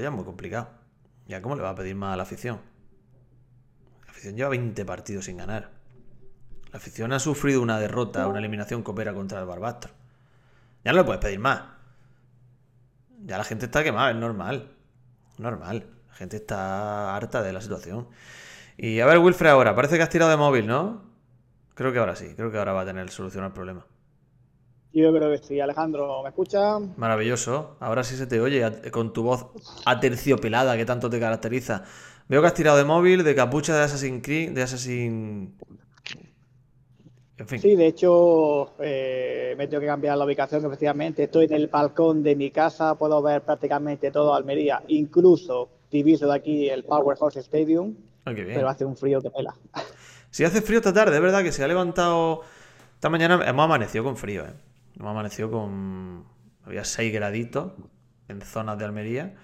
Ya es muy complicado. ¿Ya cómo le va a pedir más a la afición? La afición lleva 20 partidos sin ganar. La afición ha sufrido una derrota, una eliminación copera contra el Barbastro. Ya no le puedes pedir más. Ya la gente está quemada, es normal. Normal. La gente está harta de la situación. Y a ver, Wilfred, ahora, parece que has tirado de móvil, ¿no? Creo que ahora sí, creo que ahora va a tener solución al problema. Yo creo que sí. Alejandro, ¿me escucha? Maravilloso. Ahora sí se te oye con tu voz aterciopelada que tanto te caracteriza. Veo que has tirado de móvil, de capucha de Assassin's Creed, de Assassin... En fin. Sí, de hecho, eh, me tengo que cambiar la ubicación, efectivamente. Estoy en el balcón de mi casa, puedo ver prácticamente todo Almería, incluso diviso de aquí el Powerhouse Stadium. Pero hace un frío que pela. Si hace frío esta tarde, es verdad que se ha levantado. Esta mañana hemos amanecido con frío, ¿eh? Hemos amanecido con. Había 6 graditos en zonas de Almería.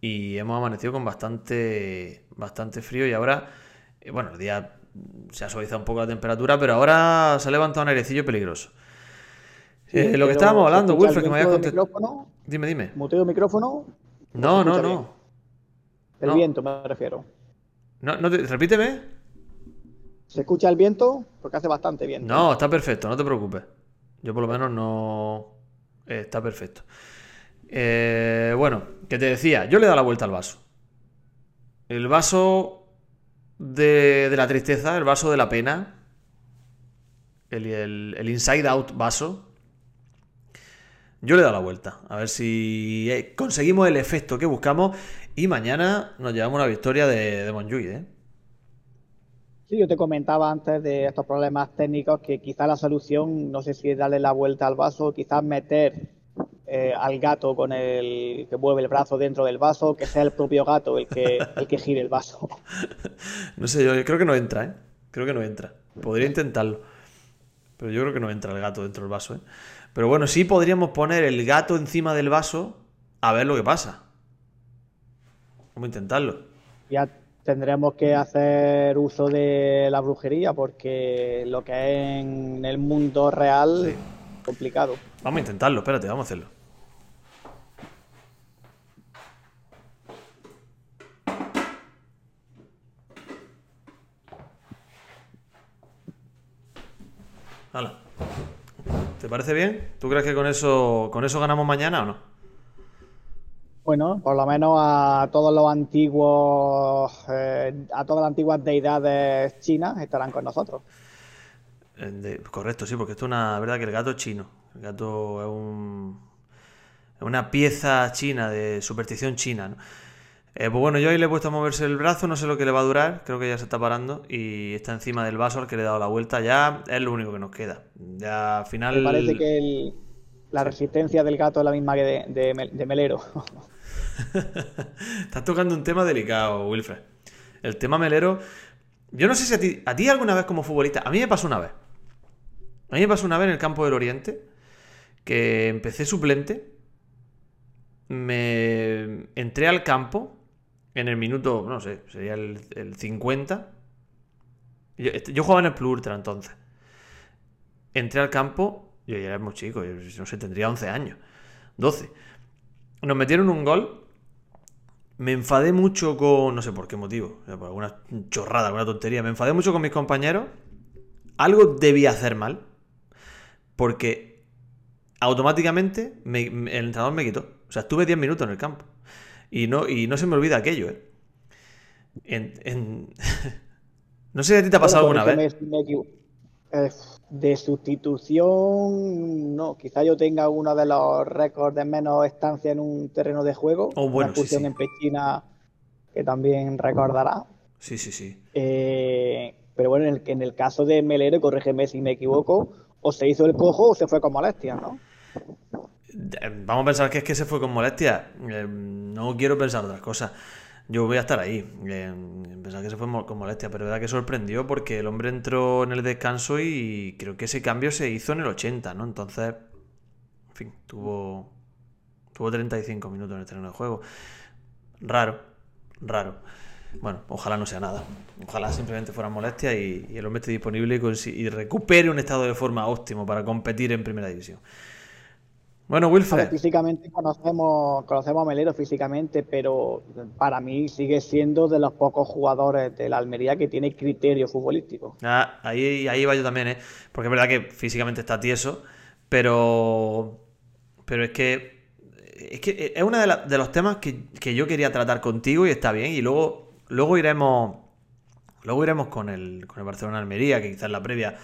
Y hemos amanecido con bastante, bastante frío. Y ahora, eh, bueno, el día se ha suavizado un poco la temperatura, pero ahora se ha levantado un airecillo peligroso. Eh, lo que estábamos hablando, Wilfred, que me habías contestado. Dime, dime. ¿Muteo el micrófono? No, no, no. El viento me refiero. No, no repíteme. ¿Se escucha el viento? Porque hace bastante viento. No, está perfecto, no te preocupes. Yo por lo menos no... Está perfecto. Eh, bueno, que te decía, yo le he dado la vuelta al vaso. El vaso de, la tristeza, el vaso de la pena, el, el, inside out vaso, yo le he dado la vuelta. A ver si eh, conseguimos el efecto que buscamos y mañana nos llevamos una victoria de, de ¿eh? Sí, yo te comentaba antes de estos problemas técnicos que quizá la solución, no sé si es darle la vuelta al vaso, quizás meter eh, al gato con el que mueve el brazo dentro del vaso, que sea el propio gato el que, el que gire el vaso. No sé, yo creo que no entra, ¿eh? Creo que no entra. Podría intentarlo. Pero yo creo que no entra el gato dentro del vaso, ¿eh? Pero bueno, sí podríamos poner el gato encima del vaso a ver lo que pasa. Vamos a intentarlo. Ya tendremos que hacer uso de la brujería porque lo que es en el mundo real es complicado. Vamos a intentarlo, espérate, vamos a hacerlo. Hala. ¿Te parece bien? ¿Tú crees que con eso, con eso ganamos mañana o no? Bueno, por lo menos a todos los antiguos, eh, a todas las antiguas deidades chinas estarán con nosotros. Correcto, sí, porque esto es una verdad que el gato es chino. El gato es, un, es una pieza china de superstición china. ¿no? Eh, pues bueno, yo ahí le he puesto a moverse el brazo, no sé lo que le va a durar, creo que ya se está parando y está encima del vaso al que le he dado la vuelta. Ya es lo único que nos queda. Ya al final. Me parece que la resistencia del gato es la misma que de Melero. Estás tocando un tema delicado, Wilfred. El tema melero. Yo no sé si a ti, alguna vez como futbolista. A mí me pasó una vez. A mí me pasó una vez en el campo del Oriente. Que empecé suplente. Me entré al campo. En el minuto, no sé, sería el, 50. Yo, este, yo, jugaba en el Plus Ultra entonces. Entré al campo. Yo ya era muy chico, yo no sé, tendría 11 años. 12. Nos metieron un gol me enfadé mucho con. No sé por qué motivo. Por alguna chorrada, alguna tontería. Me enfadé mucho con mis compañeros. Algo debía hacer mal. Porque automáticamente el entrenador me quitó. O sea, estuve 10 minutos en el campo. Y no, y no se me olvida aquello, ¿eh? no sé si a ti te ha pasado alguna vez de sustitución, no, quizá yo tenga uno de los récords de menos estancia en un terreno de juego. Oh, bueno, una sí, en Pechina que también recordará. Sí, sí, sí. Eh, pero bueno, en el, en el caso de Melero, corrígeme si me equivoco, o se hizo el cojo o se fue con molestia, ¿no? Vamos a pensar que es que se fue con molestia. Eh, no quiero pensar otras cosas yo voy a estar ahí. pensaba que se fue con molestia, pero verdad que sorprendió porque el hombre entró en el descanso y creo que ese cambio se hizo en el 80, ¿no? Entonces, en fin, tuvo, tuvo 35 minutos en el terreno de juego. Raro, raro. Bueno, ojalá no sea nada. Ojalá simplemente fuera molestia y, el hombre esté disponible y recupere un estado de forma óptimo para competir en primera división. Bueno, Wilfred. físicamente conocemos, conocemos a Melero físicamente, pero para mí sigue siendo de los pocos jugadores de la Almería que tiene criterio futbolístico. Ah, ahí, ahí va yo también, ¿eh? Porque es verdad que físicamente está tieso, pero. Pero es que. Es que es uno de, los temas que, que, yo quería tratar contigo y está bien. Y luego, luego iremos. Luego iremos con el, con el Barcelona Almería, que quizás la previa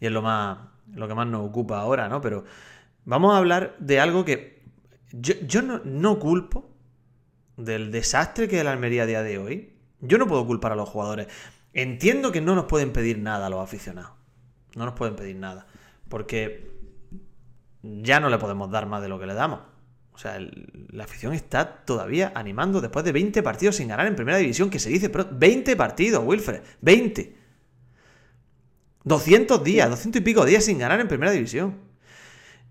y es lo más. lo que más nos ocupa ahora, ¿no? Pero Vamos a hablar de algo que yo, no, culpo del desastre que es la Almería a día de hoy. Yo no puedo culpar a los jugadores. Entiendo que no nos pueden pedir nada a los aficionados. No nos pueden pedir nada. Porque ya no le podemos dar más de lo que le damos. O sea, la afición está todavía animando después de 20 partidos sin ganar en primera división, que se dice, pero 20 partidos, Wilfred, 20. 200 días, 200 y pico días sin ganar en primera división.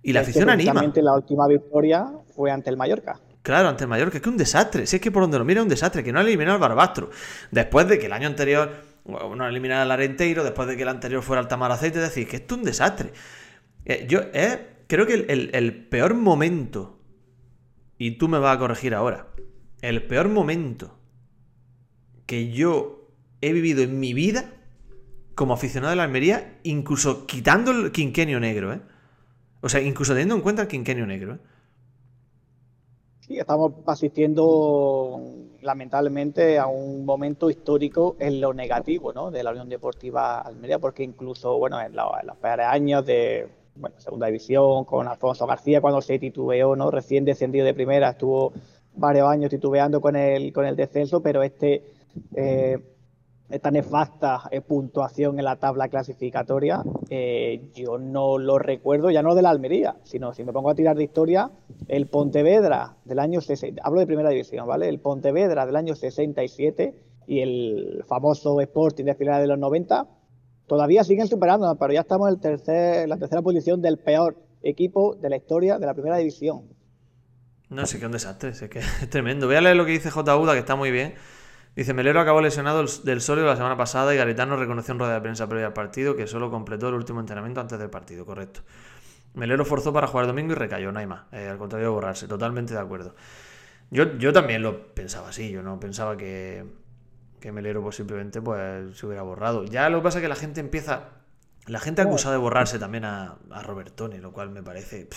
Y la afición anima. la última victoria fue ante el Mallorca. Claro, ante el Mallorca, es que es un desastre. Si es que por donde lo mira es un desastre, que no ha eliminado al Barbastro. Después de que el año anterior no ha eliminado al Arenteiro, después de que el anterior fuera al Tamaraceite, es decir, que esto es un desastre. Eh, yo eh, creo que el, peor momento, y tú me vas a corregir ahora, el peor momento que yo he vivido en mi vida como aficionado de la Almería, incluso quitando el quinquenio negro, ¿eh? O sea, incluso teniendo en cuenta el quinquenio negro. ¿eh? Sí, estamos asistiendo lamentablemente a un momento histórico en lo negativo ¿no? de la Unión Deportiva Almería, porque incluso bueno, en, los peores años de segunda división, con Alfonso García cuando se titubeó, ¿no? recién descendido de primera, estuvo varios años titubeando con el, con el descenso, pero este eh, esta nefasta eh, puntuación en la tabla clasificatoria, eh, yo no lo recuerdo, ya no de la Almería, sino si me pongo a tirar de historia, el Pontevedra del año 60, hablo de primera división, ¿vale? El Pontevedra del año 67 y el famoso Sporting de finales de los 90 todavía siguen superando, pero ya estamos en tercer, la tercera posición del peor equipo de la historia de la primera división. No sé qué un desastre, es que es tremendo. Voy a leer lo que dice J. Uda, que está muy bien. Dice, Melero acabó lesionado del sólido la semana pasada y Garitano reconoció en rueda de prensa previa al partido que solo completó el último entrenamiento antes del partido, correcto. Melero forzó para jugar el domingo y recayó, no hay más. Eh, al contrario de borrarse, totalmente de acuerdo. Yo, yo también lo pensaba así, yo no pensaba que, que Melero pues, simplemente pues, se hubiera borrado. Ya lo que pasa es que la gente empieza... La gente ha acusado de borrarse también a, a Robertoni, lo cual me parece...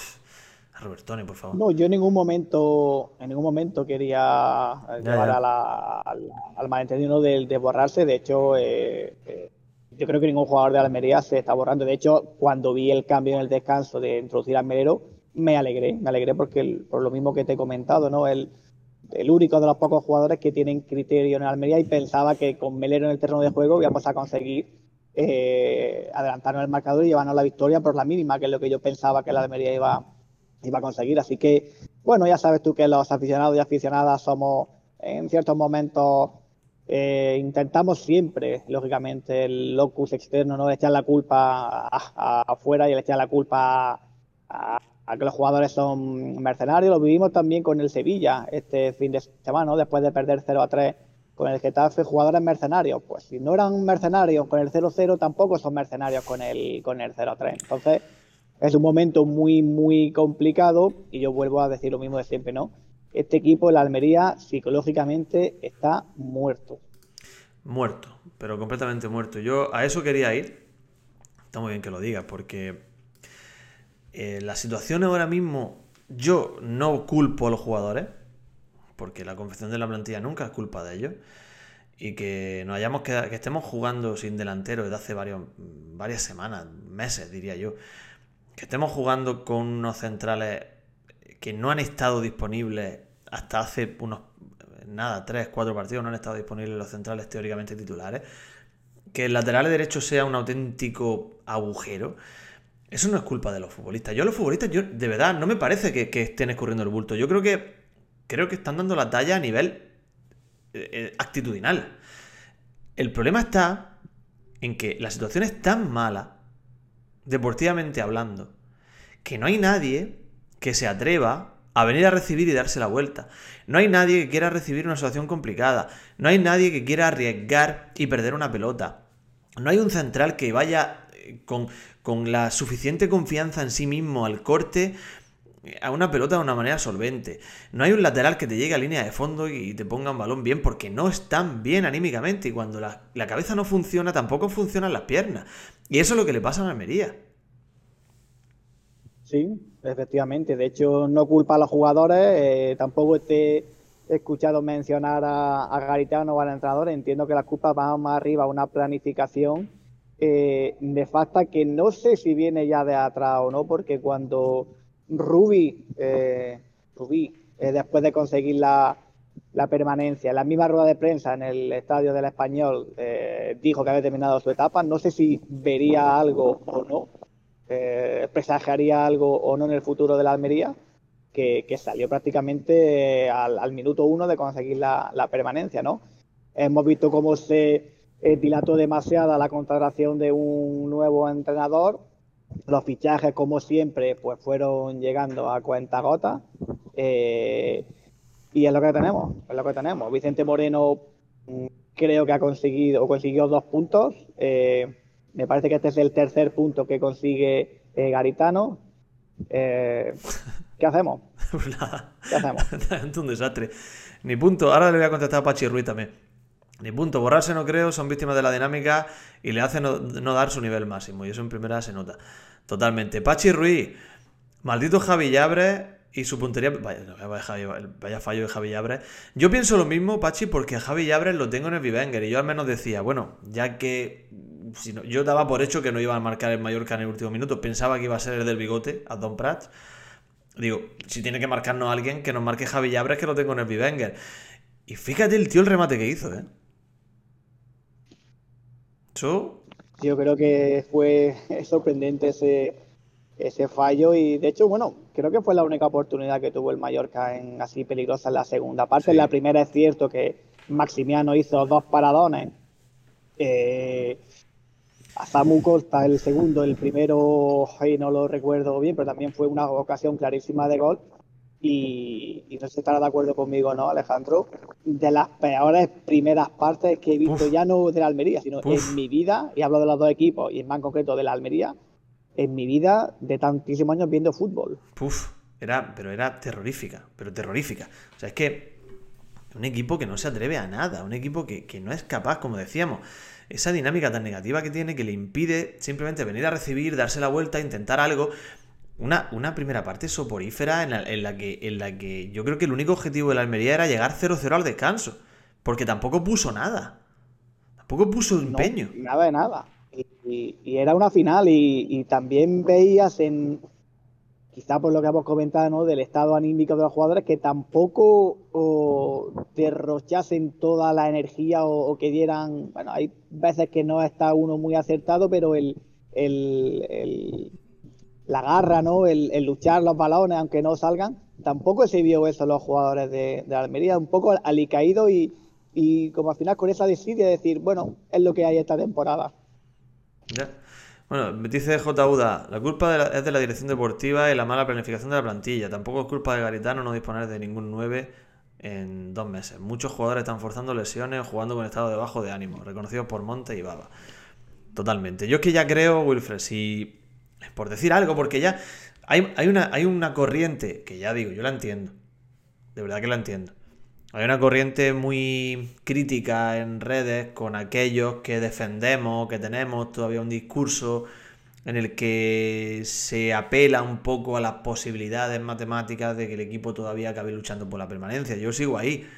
Robertone, por favor. No, yo en ningún momento, en ningún momento quería llevar al, malentendido de, de, borrarse. De hecho, eh, eh, yo creo que ningún jugador de Almería se está borrando. De hecho, cuando vi el cambio en el descanso de introducir al Melero, me alegré, me alegré porque por lo mismo que te he comentado, ¿no? El, el único de los pocos jugadores que tienen criterio en Almería y pensaba que con Melero en el terreno de juego íbamos a conseguir eh, adelantarnos el marcador y llevarnos la victoria por la mínima, que es lo que yo pensaba que la Almería iba, iba a conseguir. Así que, bueno, ya sabes tú que los aficionados y aficionadas somos en ciertos momentos, eh, intentamos siempre, lógicamente, el locus externo, ¿no? echar la culpa afuera y echar la culpa a, que los jugadores son mercenarios. Lo vivimos también con el Sevilla este fin de semana, después de perder 0 a 3 con el Getafe, jugadores mercenarios. Pues si no eran mercenarios con el 0-0, tampoco son mercenarios con el, con el 0-3. Entonces, es un momento muy, muy complicado y yo vuelvo a decir lo mismo de siempre, ¿no? Este equipo, el Almería, psicológicamente está muerto. Muerto, pero completamente muerto. Yo a eso quería ir. Está muy bien que lo digas, porque eh, la situación ahora mismo, yo no culpo a los jugadores, porque la confección de la plantilla nunca es culpa de ellos y que nos hayamos quedado, que estemos jugando sin delantero desde hace varias semanas, meses diría yo, que estemos jugando con unos centrales que no han estado disponibles hasta hace unos, nada, tres, cuatro partidos, no han estado disponibles los centrales teóricamente titulares, que el lateral derecho sea un auténtico agujero. Eso no es culpa de los futbolistas. Yo los futbolistas, yo de verdad, no me parece que, estén escurriendo el bulto. Yo creo que creo que están dando la talla a nivel eh, eh, actitudinal. El problema está en que la situación es tan mala deportivamente hablando, que no hay nadie que se atreva a venir a recibir y darse la vuelta. No hay nadie que quiera recibir una situación complicada. No hay nadie que quiera arriesgar y perder una pelota. No hay un central que vaya eh, con, con la suficiente confianza en sí mismo al corte a una pelota de una manera solvente. No hay un lateral que te llegue a línea de fondo y te ponga un balón bien porque no están bien anímicamente. Y cuando la, cabeza no funciona, tampoco funcionan las piernas. Y eso es lo que le pasa a Almería. Sí, efectivamente. De hecho, no culpa a los jugadores. Eh, tampoco he escuchado mencionar a, Garitano o al entrenador. Entiendo que la culpa va más arriba a una planificación eh, nefasta que no sé si viene ya de atrás o no, porque cuando Rubi, eh, eh, después de conseguir la, permanencia, en la misma rueda de prensa en el estadio del Español, eh, dijo que había terminado su etapa. No sé si vería algo o no, presagiaría algo o no en el futuro de la Almería, que, salió prácticamente al, minuto uno de conseguir la, la permanencia, ¿no? Hemos visto cómo se dilató demasiada la contratación de un nuevo entrenador los fichajes, como siempre, pues fueron llegando a cuenta gota. Eh, y es lo que tenemos, es lo que tenemos. Vicente Moreno mm, creo que ha conseguido o consiguió dos puntos. Eh, me parece que este es el tercer punto que consigue eh, Garitano. ¿Qué hacemos? Pues ¿Qué hacemos? es un desastre. Ni punto. Ahora le voy a contestar a Pachi Ruiz también. Ni punto. Borrarse no creo, son víctimas de la dinámica y le hacen no, dar su nivel máximo. Y eso en primera se nota. Totalmente. Pachi Ruiz, maldito Javi Llabre y su puntería. Vaya, fallo de Javi Llabre. Yo pienso lo mismo, Pachi, porque a Javi Llabre lo tengo en el Vivenger. Y yo al menos decía, bueno, ya que. Si yo daba por hecho que no iba a marcar el Mallorca en el último minuto. Pensaba que iba a ser el del bigote, a Don Prats. Digo, si tiene que marcarnos alguien, que nos marque Javi Llabre, que lo tengo en el Vivenger. Y fíjate el tío el remate que hizo, ¿eh? Yo creo que fue sorprendente ese, ese fallo y de hecho, bueno, creo que fue la única oportunidad que tuvo el Mallorca en así peligrosa en la segunda parte. En la primera es cierto que Maximiano hizo dos paradones. Eh, a Samu Costa el segundo, el primero no lo recuerdo bien, pero también fue una ocasión clarísima de gol y, no sé si estará de acuerdo conmigo, ¿no, Alejandro? De las peores primeras partes que he visto, ya no de la Almería, sino en mi vida, y hablo de los dos equipos, y en más concreto de la Almería, en mi vida de tantísimos años viendo fútbol. Puf, era, pero era terrorífica, pero terrorífica. O sea, es que un equipo que no se atreve a nada, un equipo que, que no es capaz, como decíamos, esa dinámica tan negativa que tiene que le impide simplemente venir a recibir, darse la vuelta, intentar algo. Una, una, primera parte soporífera en la, que, en la que yo creo que el único objetivo de la Almería era llegar 0-0 al descanso. Porque tampoco puso nada. Tampoco puso empeño. nada de nada. Y, era una final y, también veías en, quizá por lo que hemos comentado, ¿no? Del estado anímico de los jugadores, que tampoco derrochasen toda la energía o, que dieran, bueno, hay veces que no está uno muy acertado, pero el, el la garra, ¿no? El, luchar los balones, aunque no salgan. Tampoco se vio eso los jugadores de, de Almería, un poco alicaído y, y como al final con esa desidia de decir, bueno, es lo que hay esta temporada. Ya. Bueno, dice J. Uda, la culpa es de la dirección deportiva y la mala planificación de la plantilla. Tampoco es culpa de Garitano no disponer de ningún 9 en dos meses. Muchos jugadores están forzando lesiones o jugando con estado de bajo de ánimo, reconocidos por Monte y Baba. Totalmente. Yo es que ya creo, Wilfred, si por decir algo, porque ya hay, hay, una, hay una corriente, que ya digo, yo la entiendo, de verdad que la entiendo. Hay una corriente muy crítica en redes con aquellos que defendemos, que tenemos todavía un discurso en el que se apela un poco a las posibilidades matemáticas de que el equipo todavía acabe luchando por la permanencia. Yo sigo ahí.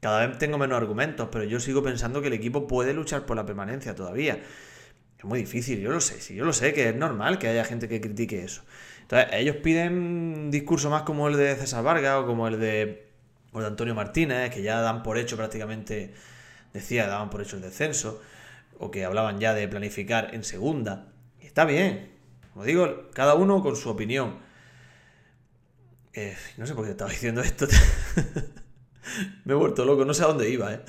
Cada vez tengo menos argumentos, pero yo sigo pensando que el equipo puede luchar por la permanencia todavía. Es muy difícil, yo lo sé, sí, yo lo sé que es normal que haya gente que critique eso. Entonces, ellos piden un discurso más como el de César Vargas o como el de, Antonio Martínez, que ya dan por hecho prácticamente, decía, daban por hecho el descenso, o que hablaban ya de planificar en segunda. Y está bien, como digo, cada uno con su opinión. Eh, no sé por qué estaba diciendo esto. Me he vuelto loco, no sé a dónde iba, ¿eh?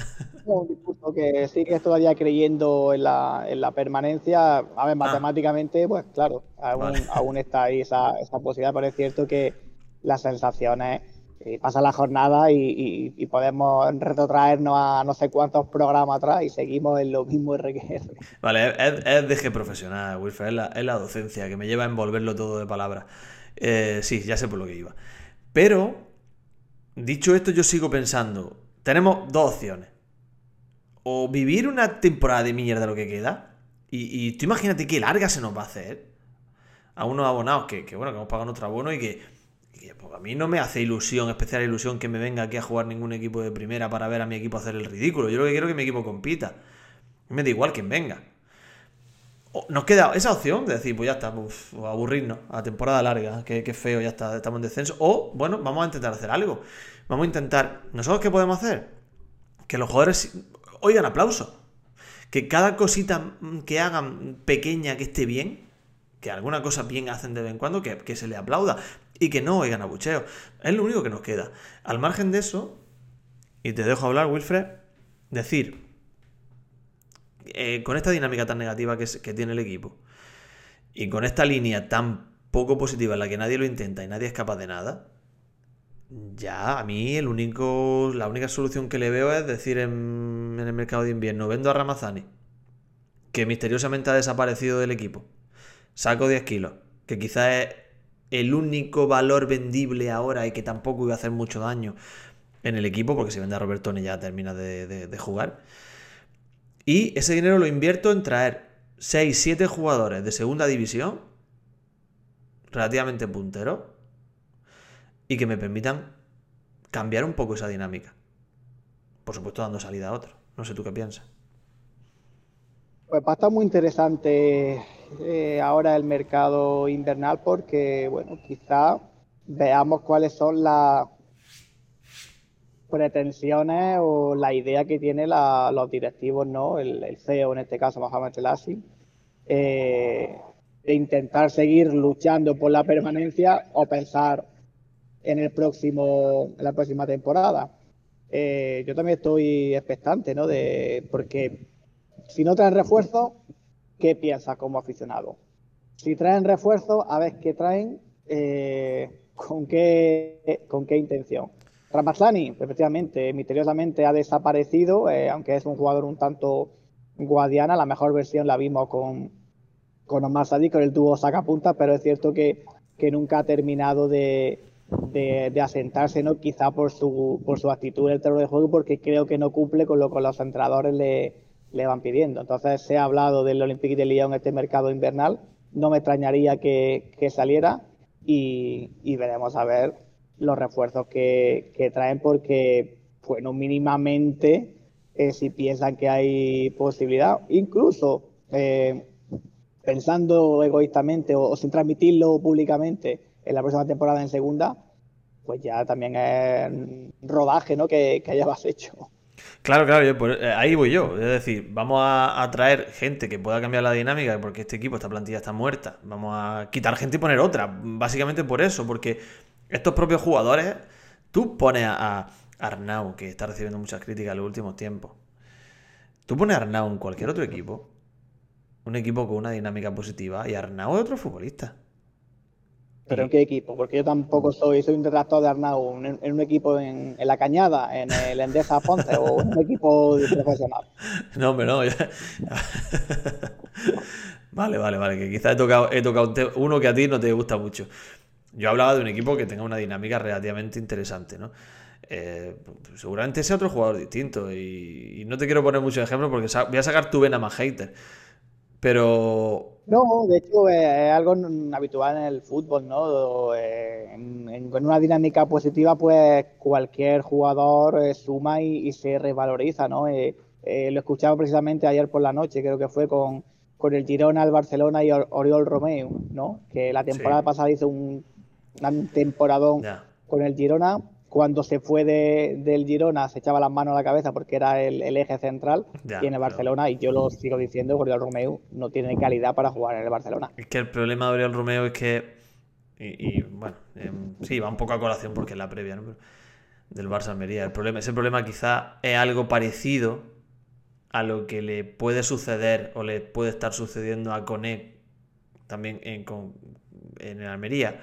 Un discurso que sigues todavía creyendo en la, en la permanencia. A ver, ah. matemáticamente, pues claro, aún, está ahí esa, esa, posibilidad, pero es cierto que las sensaciones eh, pasa la jornada y, podemos retrotraernos a no sé cuántos programas atrás y seguimos en lo mismo RQR. Vale, es, es de profesional, Wilfred, es la, es la docencia que me lleva a envolverlo todo de palabras. Eh, sí, ya sé por lo que iba. Pero, dicho esto, yo sigo pensando, tenemos dos opciones. O vivir una temporada de mierda lo que queda, y, y tú imagínate qué larga se nos va a hacer a unos abonados que, que bueno, que hemos pagado nuestro abono y que, pues, a mí no me hace ilusión, especial ilusión, que me venga aquí a jugar ningún equipo de primera para ver a mi equipo hacer el ridículo. Yo lo que quiero es que mi equipo compita. Me da igual quien venga. Nos queda esa opción de decir, pues ya está, pues, aburrirnos a temporada larga, que, que, feo, ya está, estamos en descenso. O, bueno, vamos a intentar hacer algo. Vamos a intentar. ¿Nosotros qué podemos hacer? Que los jugadores oigan aplauso. Que cada cosita que hagan pequeña que esté bien, que alguna cosa bien hacen de vez en cuando, que, se le aplauda y que no oigan abucheo. Es lo único que nos queda. Al margen de eso, y te dejo hablar, Wilfred, decir eh, con esta dinámica tan negativa que, tiene el equipo y con esta línea tan poco positiva en la que nadie lo intenta y nadie es capaz de nada, ya a mí el único, la única solución que le veo es decir en, el mercado de invierno, vendo a Ramazani, que misteriosamente ha desaparecido del equipo, saco 10 kilos, que quizás es el único valor vendible ahora y que tampoco iba a hacer mucho daño en el equipo, porque si vende a Robertone ya termina de jugar. Y ese dinero lo invierto en traer 6, 7 jugadores de segunda división, relativamente punteros, y que me permitan cambiar un poco esa dinámica. Por supuesto, dando salida a otro. No sé tú qué piensas. Pues va a estar muy interesante eh, ahora el mercado invernal porque, bueno, quizá veamos cuáles son las pretensiones o la idea que tienen los directivos, ¿no? El, CEO, en este caso, Mohamed Selassie, eh, de intentar seguir luchando por la permanencia o pensar en el próximo, en la próxima temporada. Eh, yo también estoy expectante, ¿no? De, porque si no traen refuerzo, ¿qué piensas como aficionado? Si traen refuerzo, a ver qué traen, eh, con qué con qué intención. Ramazani, efectivamente, misteriosamente ha desaparecido, eh, aunque es un jugador un tanto guadiana. La mejor versión la vimos con, con Omar Sadi, con el dúo sacapunta, pero es cierto que, que nunca ha terminado de, de, asentarse, ¿no? Quizá por su, por su actitud en el terreno de juego, porque creo que no cumple con lo que los entrenadores le, le van pidiendo. Entonces se ha hablado del Olympique de Lyon en este mercado invernal. No me extrañaría que, que saliera y, y veremos a ver los refuerzos que, traen porque, bueno, mínimamente eh, si piensan que hay posibilidad, incluso eh, pensando egoístamente o, sin transmitirlo públicamente en la próxima temporada en segunda, pues ya también es rodaje ¿no? que, que hayas hecho. Claro, claro, eh, ahí voy yo. Es decir, vamos a, a, traer gente que pueda cambiar la dinámica porque este equipo, esta plantilla está muerta. Vamos a quitar gente y poner otra. Básicamente por eso, porque estos propios jugadores, tú pones a, Arnau, que está recibiendo muchas críticas en los últimos tiempos. Tú pones a Arnau en cualquier otro equipo, un equipo con una dinámica positiva, y Arnau es otro futbolista. ¿Pero en qué equipo? Porque yo tampoco soy, soy un detractor de Arnau en, un equipo en, la Cañada, en el Endesa Ponce o en un equipo profesional. No, hombre, no. vale, vale, vale. Que quizás he tocado, he tocado uno que a ti no te gusta mucho. Yo hablaba de un equipo que tenga una dinámica relativamente interesante, ¿no? Eh, seguramente sea otro jugador distinto y, no te quiero poner muchos ejemplos porque voy a sacar tu vena más hater. Pero. No, de hecho es algo habitual en el fútbol, ¿no? Eh, en, una dinámica positiva, pues cualquier jugador eh, suma y, se revaloriza, ¿no? lo escuchaba precisamente ayer por la noche, creo que fue con, con el Girona, el Barcelona y Oriol Romeo, ¿no? Que la temporada pasada hizo un un temporadón con el Girona. Cuando se fue del Girona se echaba las manos a la cabeza porque era el, eje central y en el Barcelona, y yo lo sigo diciendo, Oriol Romeo no tiene calidad para jugar en el Barcelona. Es que el problema de Oriol Romeo es que, y, bueno, em, sí, va un poco a colación porque es la previa del Barça Almería. El problema, ese problema quizá es algo parecido a lo que le puede suceder o le puede estar sucediendo a Cone también en, en Almería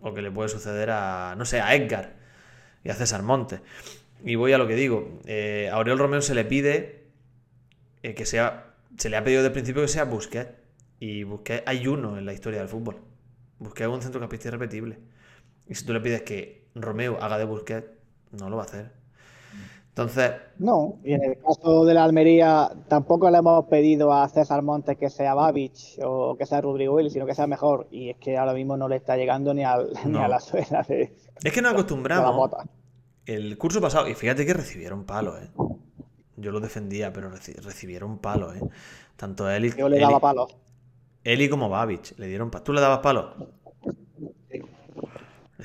o que le puede suceder a, no sé, a Edgar y a César Monte. Y voy a lo que digo. Eh, a Oriol Romeo se le pide eh, que sea. Se le ha pedido desde el principio que sea Busquets. Y Busquets hay uno en la historia del fútbol. Busquets es un centrocampista irrepetible. Y si tú le pides que Romeo haga de Busquets, no lo va a hacer. Entonces. No, y en el caso de la Almería, tampoco le hemos pedido a César Montes que sea Babich o que sea Rodrigo Willis, sino que sea mejor. Y es que ahora mismo no le está llegando ni, al, ni a la suela de. Es que nos acostumbramos. El curso pasado, y fíjate que recibieron palos, ¿eh? Yo lo defendía, pero recibieron palos, ¿eh? Tanto él Yo le daba palos. Eli como Babich le dieron palos. ¿Tú le dabas palos?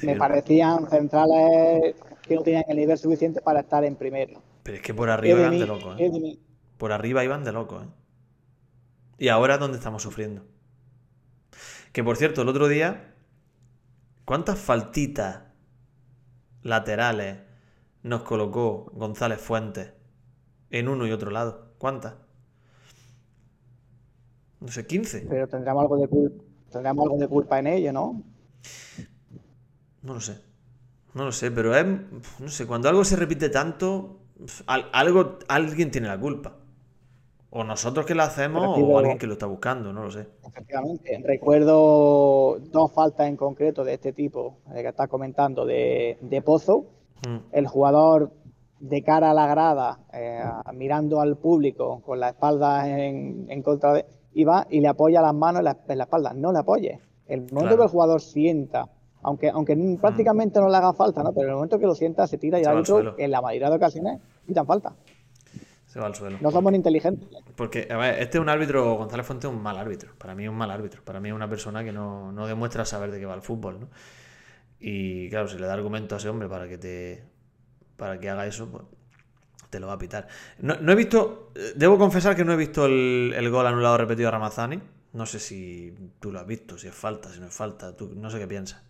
Me parecían centrales que no tenían el nivel suficiente para estar en primero. Pero es que por arriba iban de loco, ¿eh? Por arriba iban de loco, ¿eh? Y ahora, ¿dónde estamos sufriendo? Que por cierto, el otro día, ¿cuántas faltitas laterales nos colocó González Fuentes en uno y otro lado? ¿Cuántas? No sé, 15. Pero tendríamos algo de culpa, tendríamos algo de culpa en ello, ¿no? No lo sé. No lo sé, pero es. No sé, cuando algo se repite tanto, algo, alguien tiene la culpa. O nosotros que lo hacemos o alguien que lo está buscando, no lo sé. Efectivamente. Recuerdo dos faltas en concreto de este tipo de que estás comentando de, Pozo. Mm. El jugador de cara a la grada, eh, mirando al público con la espalda en, contra de. Y va y le apoya las manos en la, espalda. No le apoye. El momento que el jugador sienta aunque, aunque mm. prácticamente no le haga falta, ¿no? Pero en el momento que lo sienta, se tira y el árbitro, en la mayoría de ocasiones, quitan falta. Se va al suelo. No somos inteligentes. Porque, a ver, este es un árbitro, González Fuente es un mal árbitro. Para mí es un mal árbitro. Para mí es una persona que no, demuestra saber de qué va el fútbol, ¿no? Y claro, si le da argumento a ese hombre para que te. para que haga eso, pues te lo va a pitar. No, he visto. Debo confesar que no he visto el, el gol anulado repetido a Ramazani. No sé si tú lo has visto, si es falta, si no es falta. Tú, no sé qué piensas.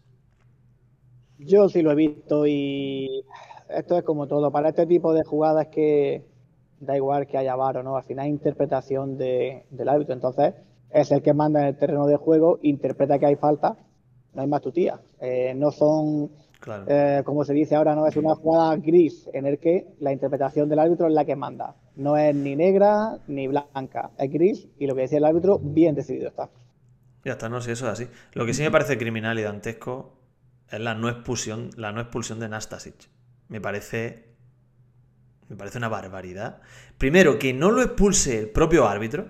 Yo sí lo he visto y esto es como todo. Para este tipo de jugadas que da igual que haya VAR o no, al final es interpretación de, del árbitro. Entonces es el que manda en el terreno de juego, interpreta que hay falta, no hay más tutía. Eh, no son, eh, como se dice ahora, no es una jugada gris en el que la interpretación del árbitro es la que manda. No es ni negra ni blanca, es gris y lo que decía el árbitro, bien decidido está. Ya está, no, si eso es así. Lo que sí me parece criminal y dantesco es la no expulsión, la no expulsión de Nastasic. Me parece. Me parece una barbaridad. Primero, que no lo expulse el propio árbitro.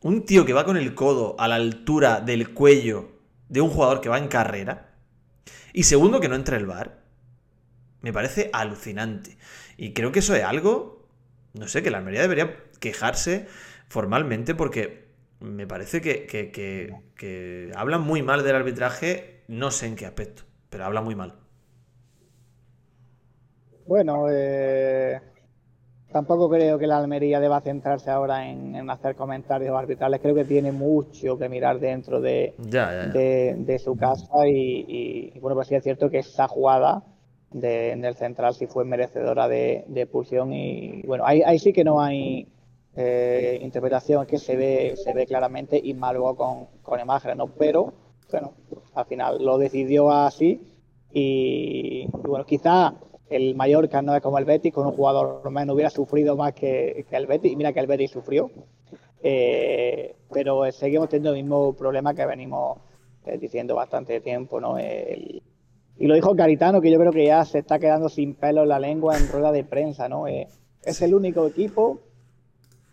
Un tío que va con el codo a la altura del cuello de un jugador que va en carrera. Y segundo, que no entre el bar. Me parece alucinante. Y creo que eso es algo. No sé, que la Almería debería quejarse formalmente porque me parece que, que, que hablan muy mal del arbitraje no sé en qué aspecto, pero habla muy mal. Bueno, eh, tampoco creo que la Almería deba centrarse ahora en, hacer comentarios arbitrales. Creo que tiene mucho que mirar dentro de, de, su casa y, bueno, pues sí es cierto que esa jugada de, del central sí fue merecedora de, expulsión y bueno, ahí, sí que no hay eh, interpretación que se ve se ve claramente y más luego con, con imágenes, ¿no? Pero bueno, al final lo decidió así y, bueno, quizá el Mallorca no es como el Betis, con un jugador menos hubiera sufrido más que, el Betis, y mira que el Betis sufrió, eh, pero seguimos teniendo el mismo problema que venimos eh, diciendo bastante tiempo, ¿no? y lo dijo Caritano, que yo creo que ya se está quedando sin pelo en la lengua en rueda de prensa, ¿no? Eh, es el único equipo,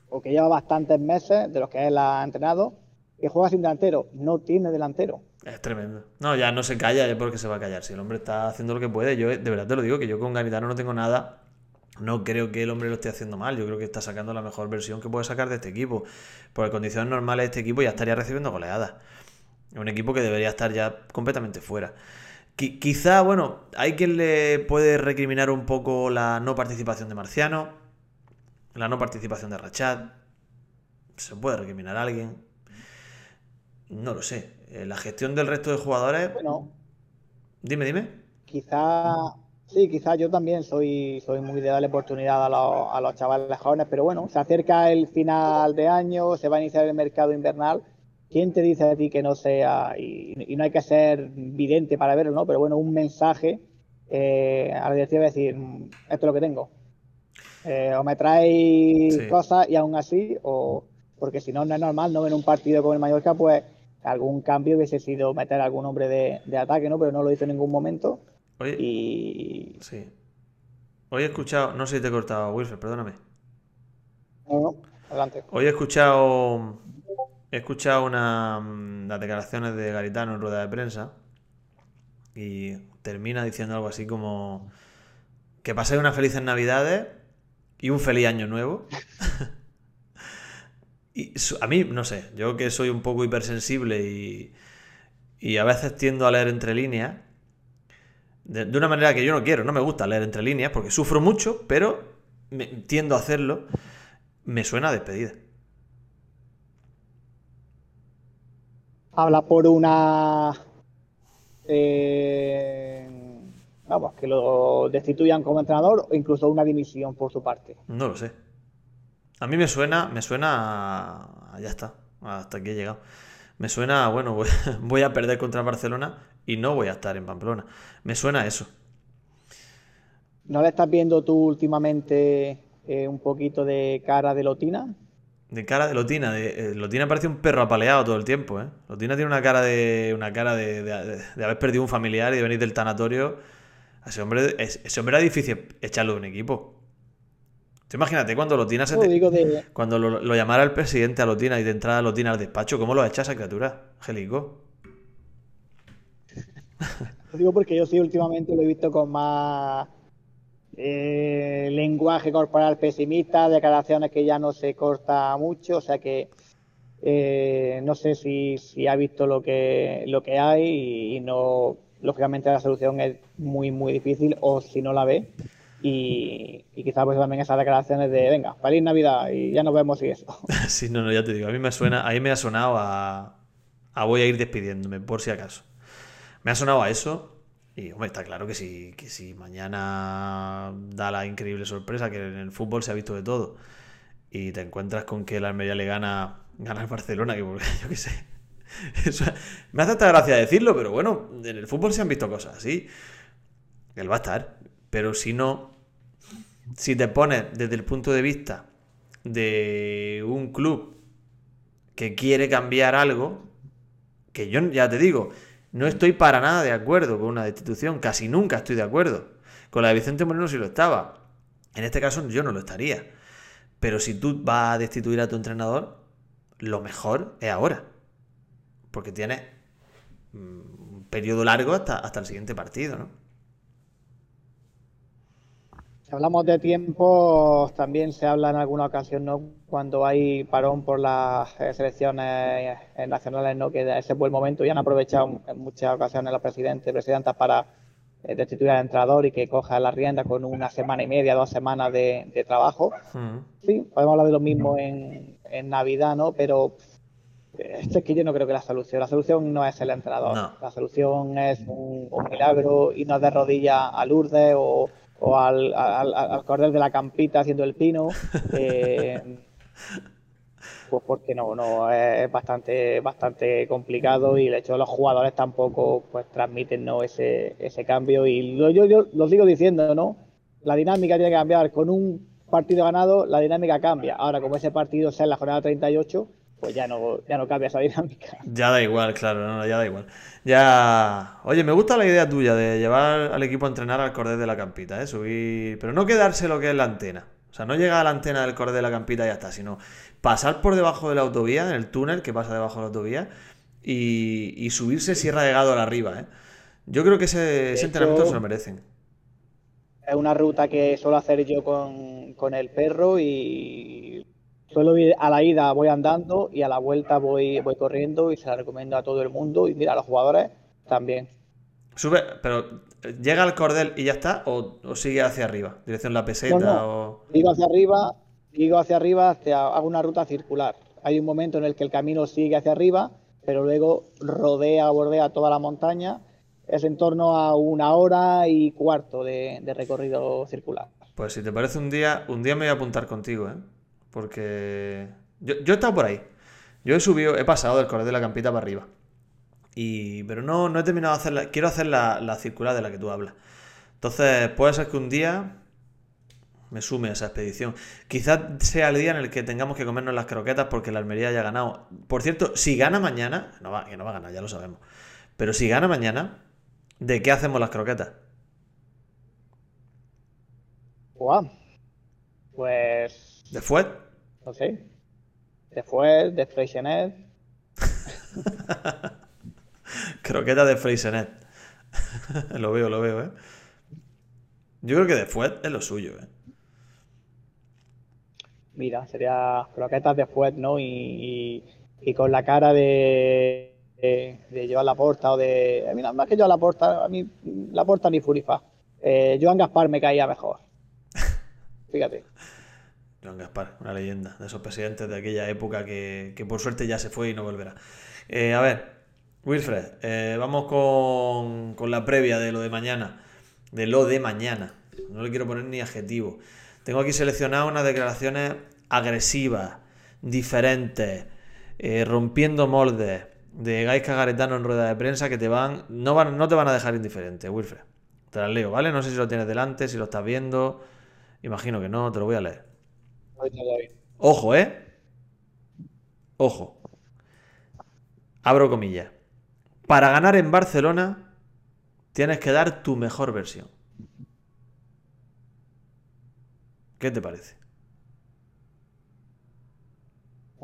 o que lleva bastantes meses, de los que él ha entrenado, que juega sin delantero, no tiene delantero. Es tremendo. No, ya no se calla, es porque se va a callar. Si el hombre está haciendo lo que puede, yo de verdad te lo digo, que yo con Garitano no tengo nada. No creo que el hombre lo esté haciendo mal. Yo creo que está sacando la mejor versión que puede sacar de este equipo. Por condiciones normales, este equipo ya estaría recibiendo goleadas. Un equipo que debería estar ya completamente fuera. quizá, bueno, hay quien le puede recriminar un poco la no participación de Marciano, la no participación de Rachat. Se puede recriminar a alguien. No lo sé. Eh, la gestión del resto de jugadores. Bueno. Dime, dime. Quizá. Sí, quizás yo también soy, soy muy de darle oportunidad a los, a los chavales jóvenes, pero bueno, se acerca el final de año, se va a iniciar el mercado invernal. ¿Quién te dice a ti que no sea, y, no hay que ser vidente para verlo, ¿no? Pero bueno, un mensaje eh, a la directiva decir, mm, esto es lo que tengo. Eh, o me trae cosas y aún así, o porque si no, no es normal, no en un partido con el Mallorca, pues algún cambio hubiese sido meter a algún hombre de, ataque, ¿no? Pero no lo hizo en ningún momento. Oye, y... Sí. Hoy he escuchado, no sé si te he cortado, Wilfred, perdóname. No, no, adelante. Hoy he escuchado, he escuchado una, mm, las declaraciones de Garitano en rueda de prensa y termina diciendo algo así como que paséis unas felices navidades y un feliz año nuevo. y a mí, no sé, yo que soy un poco hipersensible y, y a veces tiendo a leer entre líneas, de, una manera que yo no quiero, no me gusta leer entre líneas porque sufro mucho, pero tiendo a hacerlo, me suena a despedida. Habla por una eh, vamos, que lo destituyan como entrenador o incluso una dimisión por su parte. No lo sé. A mí me suena, me suena ya está, hasta aquí he llegado. Me suena, bueno, voy, a perder contra Barcelona y no voy a estar en Pamplona. Me suena eso. ¿No le estás viendo tú últimamente eh, un poquito de cara de Lotina? De cara de Lotina. De, eh, Lotina parece un perro apaleado todo el tiempo, ¿eh? Lotina tiene una cara de. una cara de, de, haber perdido un familiar y de venir del tanatorio. Ese hombre, ese hombre era difícil echarlo de un equipo. imagínate cuando Lotina se Cuando lo, llamara el presidente a Lotina y de entrada a Lotina al despacho, ¿cómo lo echa esa criatura? Angélico. Lo digo porque yo sí últimamente lo he visto con más eh, lenguaje corporal pesimista, declaraciones que ya no se corta mucho, o sea que eh, no sé si, ha visto lo que, lo que hay y, no, lógicamente la solución es muy, muy difícil o si no la ve. Y, quizás pues también esas declaraciones de venga, feliz Navidad y ya nos vemos y eso. Sí, no, no, ya te digo, a mí me suena, a mí me ha sonado a, a voy a ir despidiéndome, por si acaso. Me ha sonado a eso y hombre, está claro que si, que si mañana da la increíble sorpresa, que en el fútbol se ha visto de todo, y te encuentras con que la Almería le gana, gana al Barcelona, que yo qué sé. me hace hasta gracia decirlo, pero bueno, en el fútbol se han visto cosas así. Él va a estar. Pero si no, si te pones desde el punto de vista de un club que quiere cambiar algo, que yo ya te digo, no estoy para nada de acuerdo con una destitución, casi nunca estoy de acuerdo. Con la de Vicente Moreno sí lo estaba. En este caso yo no lo estaría. Pero si tú vas a destituir a tu entrenador, lo mejor es ahora. Porque tienes mm, un periodo largo hasta, hasta el siguiente partido, ¿no? Si hablamos de tiempo, también se habla en alguna ocasión, ¿no? Cuando hay parón por las selecciones eh, nacionales, ¿no? Que ese fue el momento y han aprovechado en muchas ocasiones los presidentes y presidentas para eh, destituir al entrenador y que coja la rienda con una semana y media, dos semanas de, trabajo. Sí, podemos hablar de lo mismo en, Navidad, ¿no? Pero esto es que yo no creo que la solución. La solución no es el entrenador. La solución es un, un milagro y no de rodillas a Lourdes o o al, al, cordel de la campita haciendo el pino. Eh, pues porque no, no es bastante, bastante complicado y el hecho de los jugadores tampoco pues transmiten ¿no? ese, ese cambio y lo, yo, yo lo sigo diciendo, ¿no? La dinámica tiene que cambiar. Con un partido ganado, la dinámica cambia. Ahora, como ese partido sea en la jornada 38, pues ya no, ya no cambia esa dinámica. Ya da igual, claro, no, ya da igual. Ya. Oye, me gusta la idea tuya de llevar al equipo a entrenar al cordel de la campita, ¿eh? Subir. Pero no quedarse lo que es la antena. O sea, no llegar a la antena del cordel de la campita y ya está, sino pasar por debajo de la autovía, en el túnel que pasa debajo de la autovía, y, subirse Sierra de Gado a la arriba, ¿eh? Yo creo que ese, entrenamiento se lo merecen. Es una ruta que suelo hacer yo con, con el perro y Suelo ir a la ida voy andando y a la vuelta voy, voy corriendo y se la recomiendo a todo el mundo y mira, a los jugadores también. Sube, pero ¿llega al cordel y ya está? ¿O, sigue hacia arriba? ¿Dirección la peseta? O... Digo hacia arriba, digo hacia arriba, hacia, hago una ruta circular. Hay un momento en el que el camino sigue hacia arriba, pero luego rodea, bordea toda la montaña. Es en torno a una hora y cuarto de, recorrido circular. Pues si te parece un día, un día me voy a apuntar contigo, ¿eh? Porque yo, he estado por ahí. Yo he subido, he pasado del cordel de la campita para arriba. Y, pero no, no he terminado de hacerla. Quiero hacer la, circular de la que tú hablas. Entonces, puede ser que un día me sume a esa expedición. Quizás sea el día en el que tengamos que comernos las croquetas porque la Almería haya ganado. Por cierto, si gana mañana, no va, que no va a ganar, ya lo sabemos. Pero si gana mañana, ¿de qué hacemos las croquetas? Guau. Pues. ¿De fuet? No sé. De fuet, de Freixenet. Croquetas de Freixenet. lo veo, lo veo, ¿eh? Yo creo que de fuet es lo suyo, ¿eh? Mira, sería croquetas de fuet, ¿no? Y, y, con la cara de, de, de Joan Laporta o de. Mira, más que Joan Laporta, a mí Laporta ni Furifa. Eh, Joan Gaspar me caía mejor. Fíjate. Joan Gaspar, una leyenda de esos presidentes de aquella época que, que por suerte ya se fue y no volverá. Eh, a ver, Wilfred, eh, vamos con, con la previa de lo de mañana. De lo de mañana. No le quiero poner ni adjetivo. Tengo aquí seleccionado unas declaraciones agresivas, diferentes, eh, rompiendo moldes de Gaisca Garetano en rueda de prensa que te van no, van, no te van a dejar indiferente, Wilfred. Te las leo, ¿vale? No sé si lo tienes delante, si lo estás viendo. Imagino que no, te lo voy a leer. Ojo, ¿eh? Ojo. Abro comillas. Para ganar en Barcelona tienes que dar tu mejor versión. ¿Qué te parece?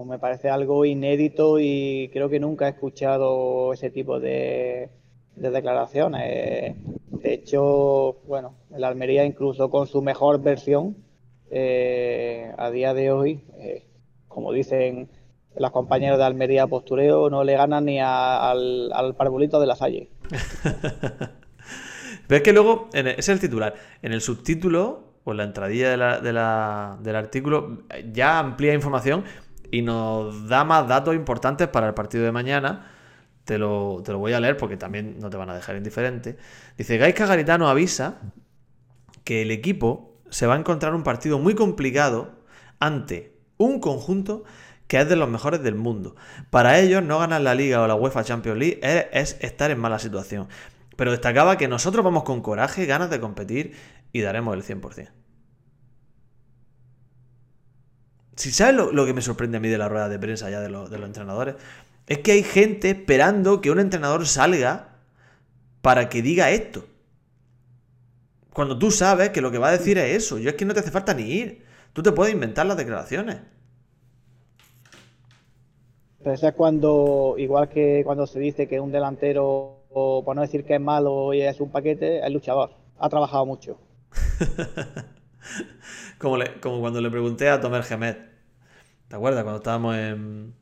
Pues me parece algo inédito y creo que nunca he escuchado ese tipo de, de declaraciones. De hecho, bueno, el Almería incluso con su mejor versión eh, a día de hoy, eh, como dicen los compañeros de Almería Postureo, no le ganan ni al, al parvulito de la Salle. Pero es que luego, en el, es el titular, en el subtítulo o en la entradilla de la, de la, del artículo ya amplía información y nos da más datos importantes para el partido de mañana. Te lo, te lo voy a leer porque también no te van a dejar indiferente. Dice, Gaisca Garitano avisa que el equipo se va a encontrar un partido muy complicado ante un conjunto que es de los mejores del mundo. Para ellos, no ganar la Liga o la UEFA Champions League es, es, estar en mala situación. Pero destacaba que nosotros vamos con coraje, ganas de competir y daremos el 100%. Si sabes lo, lo, que me sorprende a mí de la rueda de prensa ya de, lo, de los entrenadores, es que hay gente esperando que un entrenador salga para que diga esto. Cuando tú sabes que lo que va a decir es eso. Yo es que no te hace falta ni ir. Tú te puedes inventar las declaraciones. Pero eso es cuando, igual que cuando se dice que un delantero, o por no decir que es malo y es un paquete, es luchador. Ha trabajado mucho. como, le, como, cuando le pregunté a Tomer Gemet. ¿Te acuerdas? Cuando estábamos en,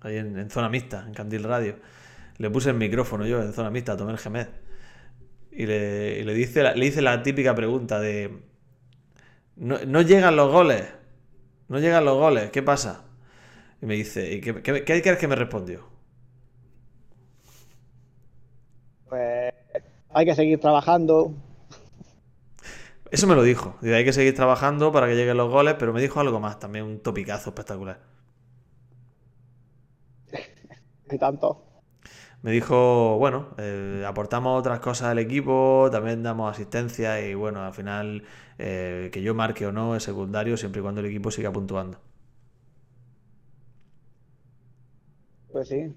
ahí en, zona mixta, en Candil Radio. Le puse el micrófono yo en zona mixta a Tomer Gemet. Y le, le, dice, hice la típica pregunta de... No, no, llegan los goles. No llegan los goles. ¿Qué pasa? Y me dice, ¿y qué, qué, qué crees que me respondió? Pues hay que seguir trabajando. Eso me lo dijo. Dice, hay que seguir trabajando para que lleguen los goles, pero me dijo algo más, también un topicazo espectacular. y tanto. Me dijo, bueno, eh, aportamos otras cosas al equipo, también damos asistencia y bueno, al final eh, que yo marque o no es secundario siempre y cuando el equipo siga puntuando. Pues sí.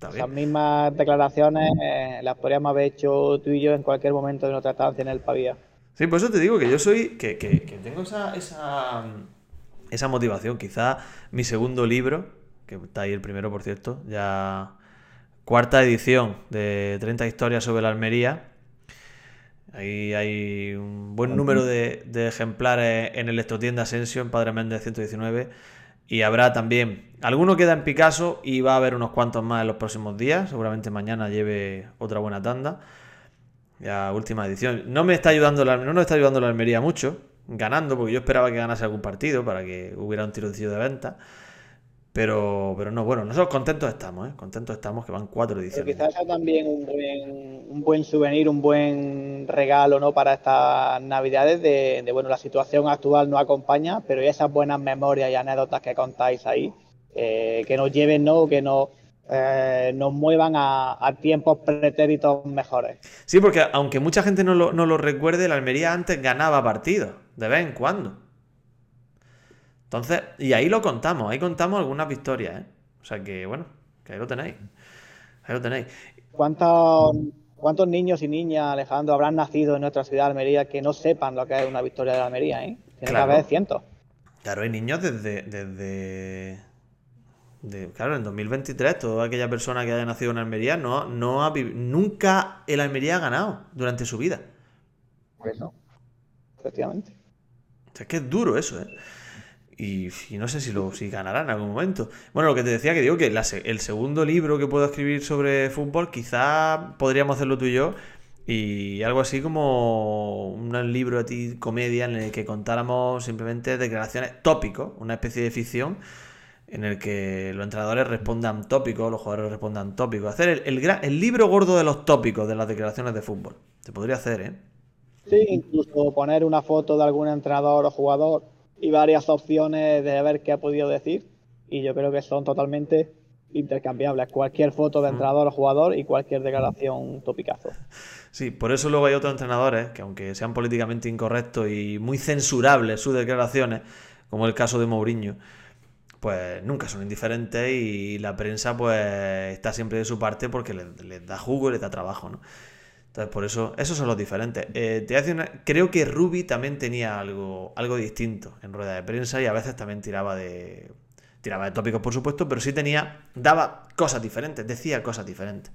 Las mismas declaraciones eh, las podríamos haber hecho tú y yo en cualquier momento de nuestra estancia en el Pavía. Sí, por eso te digo que yo soy, que, que, que tengo esa, esa, esa motivación. Quizá mi segundo libro, que está ahí el primero, por cierto, ya cuarta edición de 30 historias sobre la Almería. Ahí hay un buen número de, de ejemplares en el Electrotienda Asensio, en Padre Méndez 119. Y habrá también, alguno queda en Picasso y va a haber unos cuantos más en los próximos días. Seguramente mañana lleve otra buena tanda. Ya última edición. No me está ayudando la, no nos está ayudando la Almería mucho, ganando, porque yo esperaba que ganase algún partido para que hubiera un tironcillo de venta. Pero, pero no, bueno, nosotros contentos estamos, ¿eh? Contentos estamos que van cuatro ediciones. Pero quizás sea también un buen, un buen souvenir, un buen regalo, ¿no? Para estas navidades de, de, bueno, la situación actual no acompaña, pero esas buenas memorias y anécdotas que contáis ahí, eh, que nos lleven, ¿no? Que nos, eh, nos muevan a, a, tiempos pretéritos mejores. Sí, porque aunque mucha gente no lo, no lo recuerde, la Almería antes ganaba partidos de vez en cuando. Entonces, y ahí lo contamos, ahí contamos algunas victorias, ¿eh? O sea que, bueno, que ahí lo tenéis. Ahí lo tenéis. ¿Cuántos, ¿Cuántos niños y niñas, Alejandro, habrán nacido en nuestra ciudad de Almería que no sepan lo que es una victoria de Almería? ¿eh? Tiene que haber cientos. Claro, hay niños desde, desde claro, en 2023, toda aquella persona que haya nacido en Almería no, no ha nunca el Almería ha ganado durante su vida. Pues no, efectivamente. es que es duro eso, ¿eh? Y, no sé si lo si ganará en algún momento. Bueno, lo que te decía que digo que el segundo libro que puedo escribir sobre fútbol, quizá podríamos hacerlo tú y yo. Y algo así como un libro de ti, comedia, en el que contáramos simplemente declaraciones tópicos, una especie de ficción en el que los entrenadores respondan tópicos, los jugadores respondan tópicos. Hacer el, el libro gordo de los tópicos de las declaraciones de fútbol. Se podría hacer, ¿eh? Sí, incluso poner una foto de algún entrenador o jugador y varias opciones de ver qué ha podido decir. Y yo creo que son totalmente intercambiables. Cualquier foto de entrenador o jugador y cualquier declaración topicazo. Sí, por eso luego hay otros entrenadores que, aunque sean políticamente incorrectos y muy censurables sus declaraciones, como el caso de Mourinho, pues nunca son indiferentes y la prensa pues está siempre de su parte porque les, da jugo y les da trabajo, ¿no? Entonces, por eso, esos son los diferentes. Eh, creo que Ruby también tenía algo, algo distinto en rueda de prensa y a veces también tiraba de, tiraba de tópicos, por supuesto, pero sí tenía, daba cosas diferentes, decía cosas diferentes.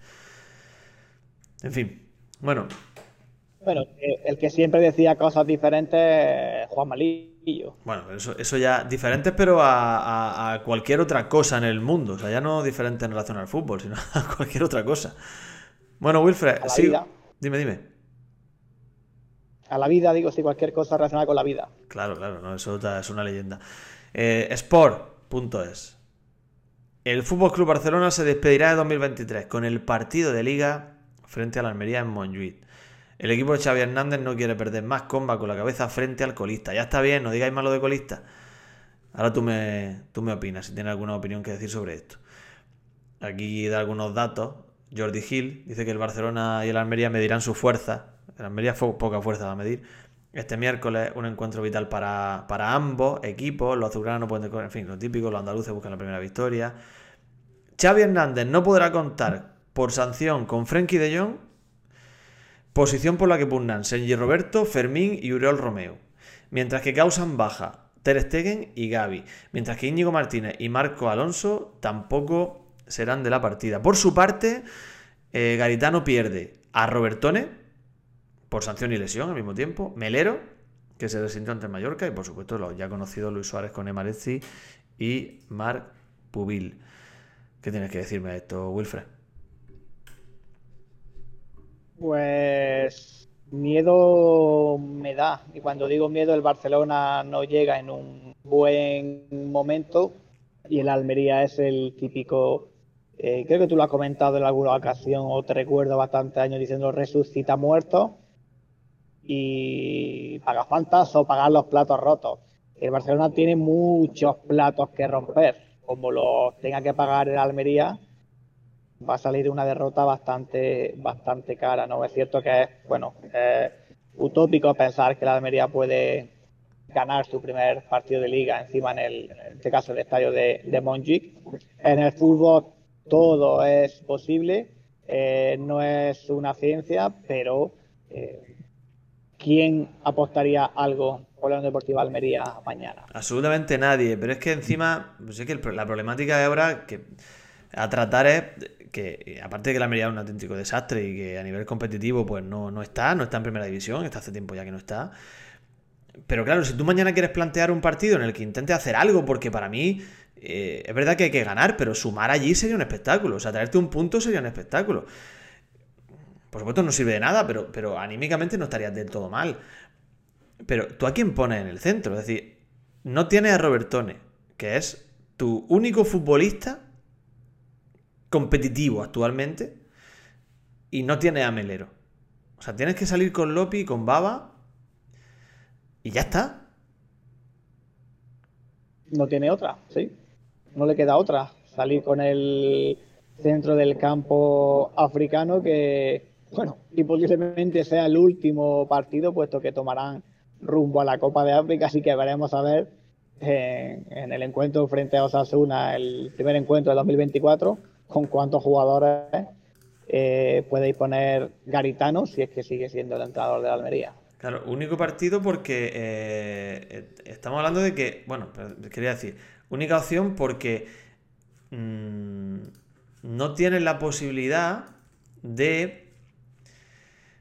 En fin, bueno. Bueno, el que siempre decía cosas diferentes, Juan Bueno, eso, eso ya, diferentes, pero a, cualquier otra cosa en el mundo. O sea, ya no diferente en relación al fútbol, sino a cualquier otra cosa. Bueno, Wilfred, sí. Dime, dime. A la vida, digo, si cualquier cosa relacionada con la vida. Claro, claro, no, eso es una leyenda. Eh, Sport.es. El Fútbol Club Barcelona se despedirá de 2023 con el partido de Liga frente a la Almería en Montjuic. El equipo de Xavi Hernández no quiere perder más comba con la cabeza frente al colista. Ya está bien, no digáis malo de colista. Ahora tú me, tú me opinas, si tienes alguna opinión que decir sobre esto. Aquí da algunos datos. Jordi Gil dice que el Barcelona y el Almería medirán su fuerza. El Almería fue poca fuerza a medir. Este miércoles un encuentro vital para, ambos equipos. Los azulgranas no pueden... En fin, lo típico, los andaluces buscan la primera victoria. Xavi Hernández no podrá contar por sanción con Frenkie de Jong. Posición por la que pugnan Sergi Roberto, Fermín y Uriol Romeo. Mientras que causan baja Ter Stegen y Gaby. Mientras que Íñigo Martínez y Marco Alonso tampoco serán de la partida. Por su parte, eh, Garitano pierde a Robertone por sanción y lesión al mismo tiempo, Melero, que se resintió ante Mallorca, y por supuesto los ya conocidos Luis Suárez con Emarezzi y Marc Pubil. ¿Qué tienes que decirme de esto, Wilfred? Pues miedo me da. Y cuando digo miedo, el Barcelona no llega en un buen momento y el Almería es el típico eh, creo que tú lo has comentado en alguna ocasión o te recuerdo bastante años diciendo resucita muerto y paga faltas o pagar los platos rotos. El Barcelona tiene muchos platos que romper. Como los tenga que pagar el Almería, va a salir una derrota bastante, bastante cara. ¿no? Es cierto que es, bueno, utópico pensar que el Almería puede ganar su primer partido de liga encima en, el, en este caso el estadio de, de. En el fútbol todo es posible, eh, no es una ciencia, pero eh, ¿quién apostaría algo por la Unión Deportiva Almería mañana? Absolutamente nadie, pero es que encima, pues que la problemática de ahora que a tratar es que, aparte de que la Almería es un auténtico desastre y que a nivel competitivo pues no, no está, no está en primera división, está hace tiempo ya que no está. Pero claro, si tú mañana quieres plantear un partido en el que intente hacer algo, porque para mí eh, es verdad que hay que ganar, pero sumar allí sería un espectáculo. O sea, traerte un punto sería un espectáculo. Por supuesto no sirve de nada, pero, pero anímicamente no estarías del todo mal. Pero tú a quién pones en el centro. Es decir, no tienes a Robertone, que es tu único futbolista competitivo actualmente, y no tienes a Melero. O sea, tienes que salir con Lopi con Baba, y ya está. No tiene otra, sí no le queda otra, salir con el centro del campo africano que, bueno, y posiblemente sea el último partido, puesto que tomarán rumbo a la Copa de África, así que veremos a ver en, el encuentro frente a Osasuna, el primer encuentro de 2024, con cuántos jugadores eh, puede disponer Garitano si es que sigue siendo el entrenador de Almería. Claro, único partido porque eh, estamos hablando de que, bueno, quería decir, única opción porque mm, no tienes la posibilidad de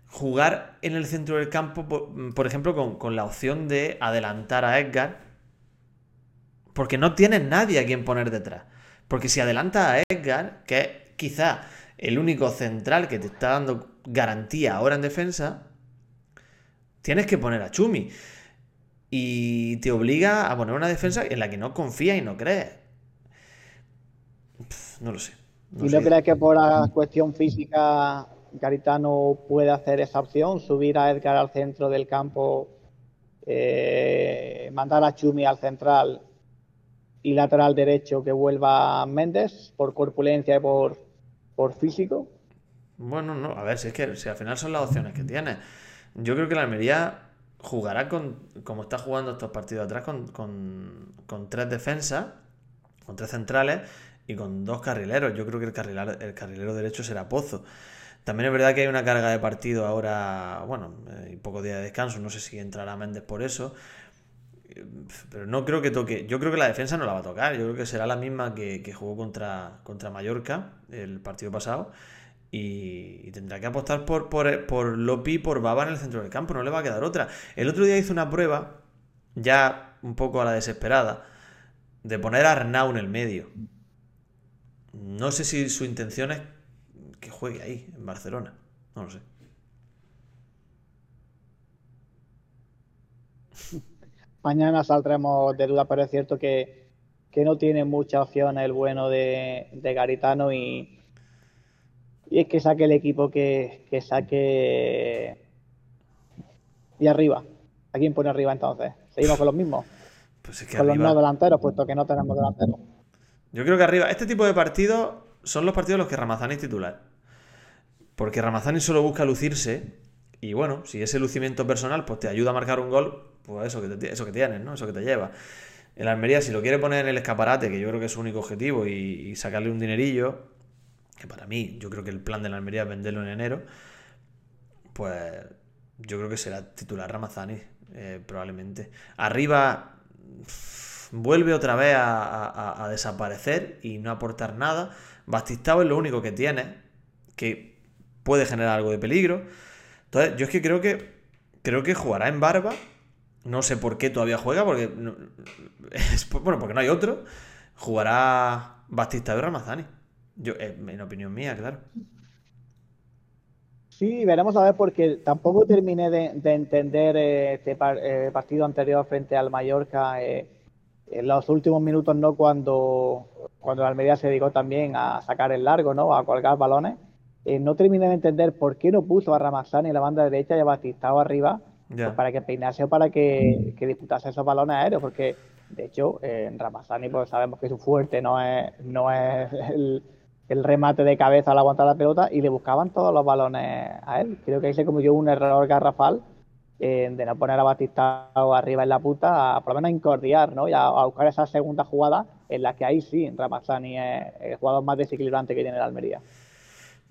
jugar en el centro del campo, por, ejemplo, con, con, la opción de adelantar a Edgar, porque no tienes nadie a quien poner detrás. Porque si adelanta a Edgar, que es quizá el único central que te está dando garantía ahora en defensa, tienes que poner a Chumi. Y te obliga a poner una defensa en la que no confías y no crees. no lo sé. ¿Y no crees que por la cuestión física Garitano puede hacer esa opción? Subir a Edgar al centro del campo, eh, mandar a Chumi al central y lateral derecho que vuelva Méndez por corpulencia y por, por físico. Bueno, no, a ver, si es que si al final son las opciones que tiene. Yo creo que la Almería jugará con, como está jugando estos partidos atrás, con, con, tres defensas, con tres centrales y con dos carrileros. Yo creo que el, el carrilero derecho será Pozo. También es verdad que hay una carga de partido ahora, bueno, eh, y poco día de descanso, no sé si entrará Méndez por eso, pero no creo que toque, yo creo que la defensa no la va a tocar, yo creo que será la misma que, jugó contra, contra Mallorca el partido pasado y, tendrá que apostar por, por, por Lopi por Baba en el centro del campo, no le va a quedar otra. El otro día hizo una prueba, ya un poco a la desesperada, de poner a Arnau en el medio. No sé si su intención es que juegue ahí, en Barcelona. No lo sé. Mañana saldremos de duda, pero es cierto que, no tiene mucha opción el bueno de, de Garitano y, y es que saque el equipo que, saque. Y arriba. ¿A quién pone arriba entonces? ¿Seguimos con los mismos? Pues con los no delanteros, puesto que no tenemos delanteros. Yo creo que arriba, este tipo de partidos son los partidos en los que Ramazani es titular. Porque Ramazani solo busca lucirse. Y bueno, si ese lucimiento personal pues te ayuda a marcar un gol, pues eso que, eso que tienes, ¿no? Eso que te lleva. El Almería, si lo quiere poner en el escaparate, que yo creo que es su único objetivo, y sacarle un dinerillo, que para mí yo creo que el plan de la Almería es venderlo en enero, pues yo creo que será titular Ramazani, eh, probablemente. Arriba vuelve otra vez a, desaparecer y no aportar nada. Bastistao es lo único que tiene, que puede generar algo de peligro. Entonces, yo es que creo que creo que jugará en barba. No sé por qué todavía juega, porque bueno, porque no hay otro. Jugará Bastistao y Ramazani. Yo, eh, en opinión mía, claro. Sí, veremos a ver porque tampoco terminé de, entender eh, este eh, partido anterior frente al Mallorca en los últimos minutos, ¿no? Cuando, cuando el Almería se dedicó también a sacar el largo, ¿no? A colgar balones. no terminé de entender por qué no puso a Ramazani en la banda derecha y a Batistao arriba pues para que peinase o para que, que, disputase esos balones aéreos, porque de hecho en Ramazani pues sabemos que su fuerte no es, no es el, el remate de cabeza al aguantar la pelota y le buscaban todos los balones a él. Creo que ahí se cometió un error garrafal eh, de no poner a Batista arriba en la puta, a, por lo menos a incordiar, ¿no? Y a, buscar esa segunda jugada en la que ahí sí Ramazani es el jugador más desequilibrante que tiene la Almería.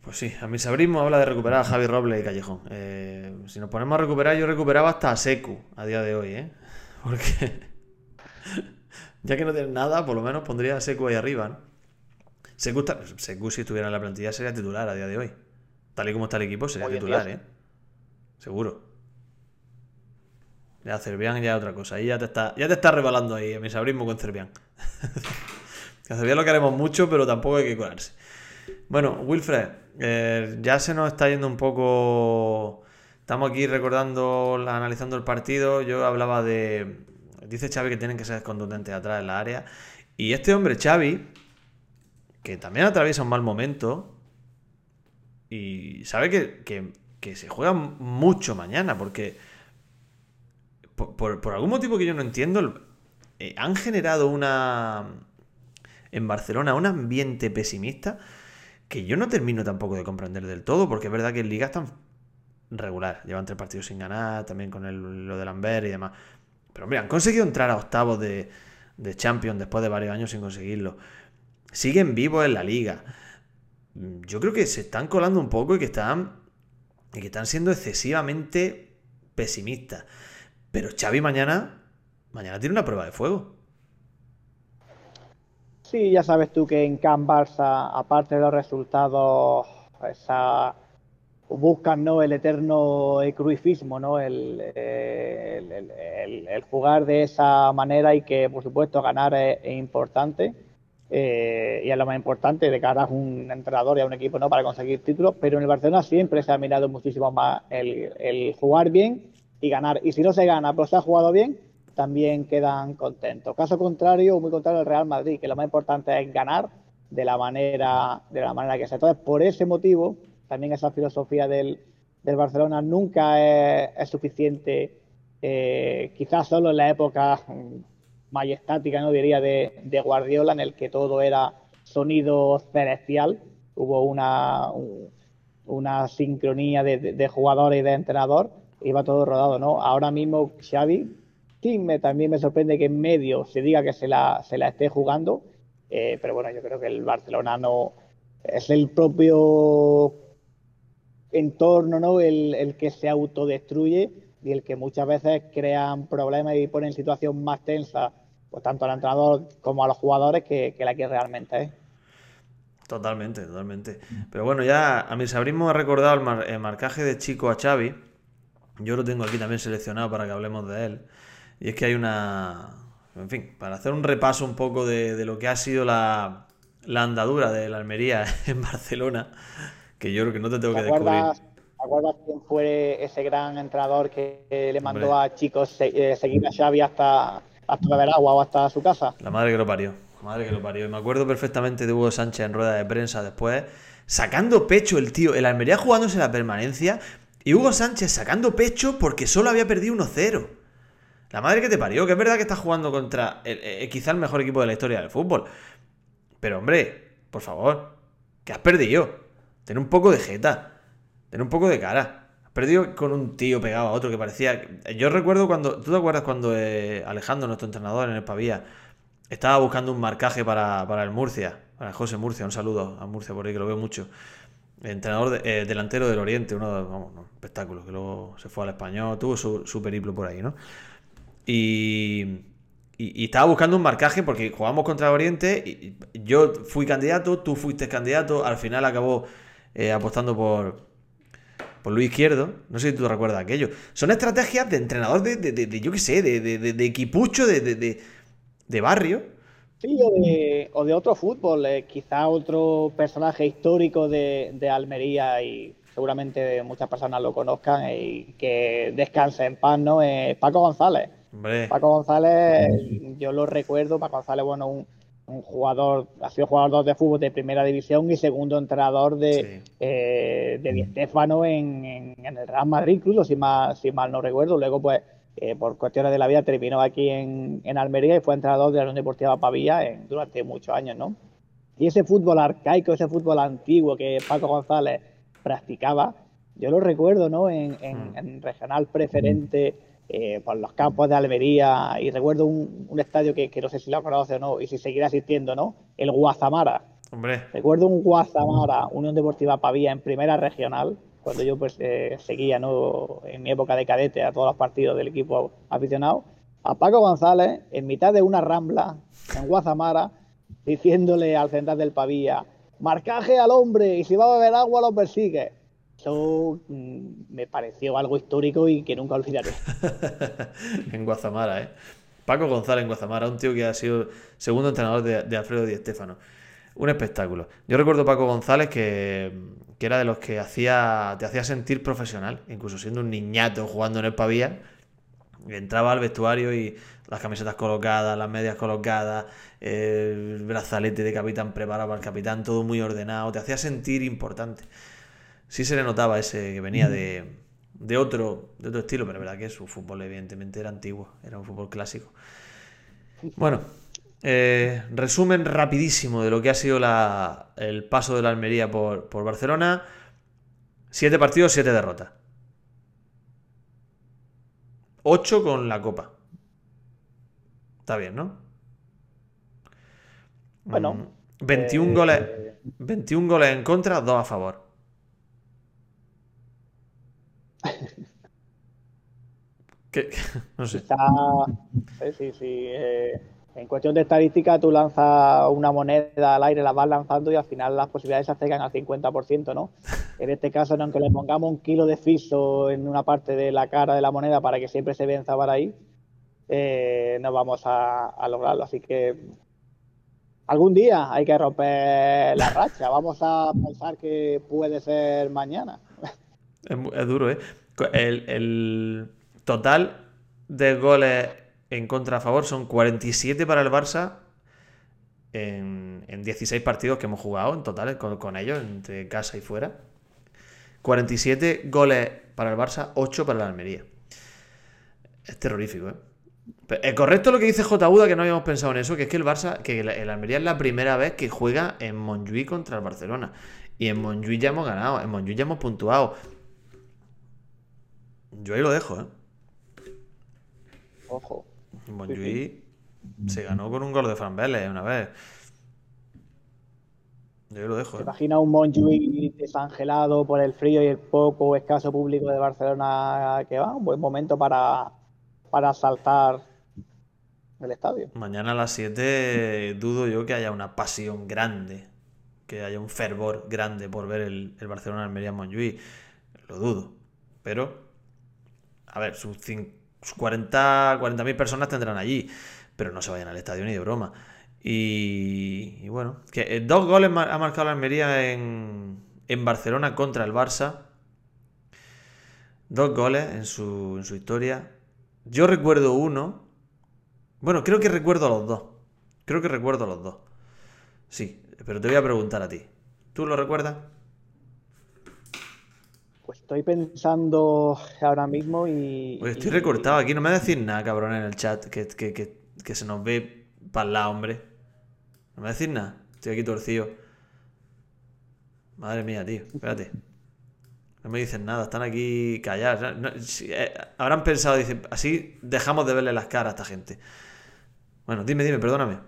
Pues sí, a mi sabrismo habla de recuperar a Javi Robles y Callejón. Eh, si nos ponemos a recuperar, yo recuperaba hasta a Secu a día de hoy, ¿eh? Porque ya que no tienen nada, por lo menos pondría a Secu ahí arriba, ¿no? Secu, si estuviera en la plantilla sería titular a día de hoy. Tal y como está el equipo, sería titular, ¿eh? Seguro. Ya Cervián ya otra cosa. Ahí ya te está, ya te está rebalando ahí, a mi sabrismo con Cervián. Cervián lo queremos mucho, pero tampoco hay que curarse. Bueno, Wilfred, eh, ya se nos está yendo un poco. Estamos aquí recordando, analizando el partido. Yo hablaba de. Dice Xavi que tienen que ser contundentes atrás en la área. Y este hombre, Xavi, que también atraviesa un mal momento y sabe que, se juega mucho mañana, porque por, algún motivo que yo no entiendo, eh, han generado una en Barcelona un ambiente pesimista que yo no termino tampoco de comprender del todo, porque es verdad que en Liga están regular. Llevan tres partidos sin ganar, también con lo de Lambert y demás. Pero hombre, han conseguido entrar a octavos de, de Champions después de varios años sin conseguirlo. Siguen vivos en la liga. Yo creo que se están colando un poco y que están, y que están siendo excesivamente pesimistas. Pero Xavi mañana, mañana tiene una prueba de fuego. Sí, ya sabes tú que en Can Barça, aparte de los resultados, esa, buscan ¿no? el eterno cruifismo, ¿no? El, jugar de esa manera y que, por supuesto, ganar es, importante. Eh, y es lo más importante de cara a un entrenador y a un equipo ¿no? para conseguir títulos, pero en el Barcelona siempre se ha mirado muchísimo más el, jugar bien y ganar. Y si no se gana, pero se ha jugado bien, también quedan contentos. Caso contrario, muy contrario al Real Madrid, que lo más importante es ganar de la manera, de la manera que sea. Entonces, por ese motivo, también esa filosofía del, Barcelona nunca es, suficiente, eh, quizás solo en la época majestática, no diría, de, Guardiola, en el que todo era sonido celestial. Hubo una, una sincronía de, de, de jugador y de entrenador, iba todo rodado, ¿no? Ahora mismo Xavi también me sorprende que en medio se diga que se la, se la esté jugando, eh, pero bueno, yo creo que el Barcelona no es el propio entorno, ¿no? El, que se autodestruye y el que muchas veces crean problemas y pone en situación más tensa, pues tanto al entrenador como a los jugadores que, la que realmente es. Totalmente, totalmente. Pero bueno, ya a mi sabrismo ha recordado el, el marcaje de Chico a Xavi. Yo lo tengo aquí también seleccionado para que hablemos de él. Y es que hay una... En fin, para hacer un repaso un poco de, lo que ha sido la, andadura de la Almería en Barcelona, que yo creo que no te tengo que descubrir. ¿Te acuerdas quién fue ese gran entrenador que le mandó a chicos eh, seguir a Xavi hasta, hasta beber agua o hasta su casa? La madre que lo parió. La madre que lo parió. Y me acuerdo perfectamente de Hugo Sánchez en rueda de prensa después, sacando pecho el tío, el Almería jugándose la permanencia y Hugo Sánchez sacando pecho porque solo había perdido 1-0. La madre que te parió, que es verdad que estás jugando contra eh, quizá el mejor equipo de la historia del fútbol. Pero hombre, por favor, que has perdido. Ten un poco de jeta. Ten un poco de cara. Has perdido con un tío pegado a otro que parecía... Yo recuerdo cuando... ¿Tú te acuerdas cuando eh, Alejandro, nuestro entrenador en el Pavía, estaba buscando un marcaje para, el Murcia? Para José Murcia, un saludo a Murcia por ahí que lo veo mucho. Entrenador eh, delantero del Oriente, uno de vamos, espectáculos, que luego se fue al español, tuvo su, su periplo por ahí, ¿no? Y, estaba buscando un marcaje porque jugamos contra Oriente. Y yo fui candidato, tú fuiste candidato. Al final acabó eh, apostando por, por Luis Izquierdo. No sé si tú recuerdas aquello. Son estrategias de entrenador de, de, yo qué sé, de, equipucho de, barrio. Sí, o de, otro fútbol. Eh, quizá otro personaje histórico de, Almería y seguramente muchas personas lo conozcan y que descanse en paz, ¿no? Eh, Paco González. Paco González, yo lo recuerdo, Paco González, bueno, un, jugador, ha sido jugador de fútbol de primera división y segundo entrenador de, eh, de Di en, el Real Madrid, incluso, si mal, si mal no recuerdo. Luego, pues, eh, por cuestiones de la vida, terminó aquí en, en Almería y fue entrenador de la Unión Deportiva Pavía durante muchos años, ¿no? Y ese fútbol arcaico, ese fútbol antiguo que Paco González practicaba, yo lo recuerdo, ¿no? En, en, hmm. regional preferente eh, por los campos de Almería y recuerdo un, estadio que, no sé si lo conoce o no y si seguirá asistiendo, ¿no? El Guazamara. Hombre. Recuerdo un Guazamara, Unión Deportiva Pavía en primera regional, cuando yo pues eh, seguía, ¿no? En mi época de cadete a todos los partidos del equipo aficionado, a Paco González en mitad de una rambla en Guazamara diciéndole al central del Pavía, marcaje al hombre y si va a beber agua lo persigue. Mm, me pareció algo histórico y que nunca olvidaré. en Guazamara, ¿eh? Paco González en Guazamara, un tío que ha sido segundo entrenador de, Alfredo Di Stéfano. Un espectáculo. Yo recuerdo Paco González que, era de los que hacía, te hacía sentir profesional, incluso siendo un niñato jugando en el Pavía. Entraba al vestuario y las camisetas colocadas, las medias colocadas, el brazalete de capitán preparado para el capitán, todo muy ordenado, te hacía sentir importante sí se le notaba ese que venía de, de, otro, de otro estilo, pero es verdad que su fútbol evidentemente era antiguo, era un fútbol clásico. Bueno, eh, resumen rapidísimo de lo que ha sido la, el paso de la Almería por, por Barcelona. Siete partidos, siete derrotas. 8 con la Copa. Está bien, ¿no? Bueno. 21 eh, goles. 21 goles en contra, 2 a favor. ¿Qué? No sé. Quizá, sí, sí, sí. eh, en cuestión de estadística, tú lanzas una moneda al aire, la vas lanzando y al final las posibilidades se acercan al 50%, ¿no? En este caso, aunque le pongamos un kilo de fiso en una parte de la cara de la moneda para que siempre se venza para ahí, eh, no vamos a, a lograrlo. Así que algún día hay que romper la racha. Vamos a pensar que puede ser mañana. Es, duro, ¿eh? El, el total de goles en contra a favor son 47 para el Barça en, en 16 partidos que hemos jugado en total con, con ellos, entre casa y fuera. 47 goles para el Barça, 8 para la Almería. Es terrorífico, ¿eh? Es correcto lo que dice J. Uda, que no habíamos pensado en eso, que es que el Barça, que el, el Almería es la primera vez que juega en Montjuic contra el Barcelona. Y en Montjuic ya hemos ganado, en Montjuic ya hemos puntuado. Yo ahí lo dejo, ¿eh? Ojo. En Montjuic se ganó con un gol de Fran Vélez una vez. Yo ahí lo dejo, ¿Te ¿eh? imaginas un Montjuic desangelado por el frío y el poco escaso público de Barcelona que va? Un buen momento para, para asaltar el estadio. Mañana a las 7 dudo yo que haya una pasión grande, que haya un fervor grande por ver el, el Barcelona-Almería en Montjuic. Lo dudo. Pero, a ver, sus, cin- sus 40 40.000 personas tendrán allí, pero no se vayan al estadio ni de broma. Y, y bueno, que eh, dos goles ha marcado la Almería en, en Barcelona contra el Barça. Dos goles en su, en su historia. Yo recuerdo uno. Bueno, creo que recuerdo los dos. Creo que recuerdo los dos. Sí, pero te voy a preguntar a ti. ¿Tú lo recuerdas? Pues estoy pensando ahora mismo y. Pues estoy y- recortado aquí, no me decís nada, cabrón, en el chat, que, que, que, que se nos ve para el lado, hombre. No me decís nada, estoy aquí torcido. Madre mía, tío, espérate. No me dicen nada, están aquí callados. No, si, eh, habrán pensado, dicen, así dejamos de verle las caras a esta gente. Bueno, dime, dime, perdóname.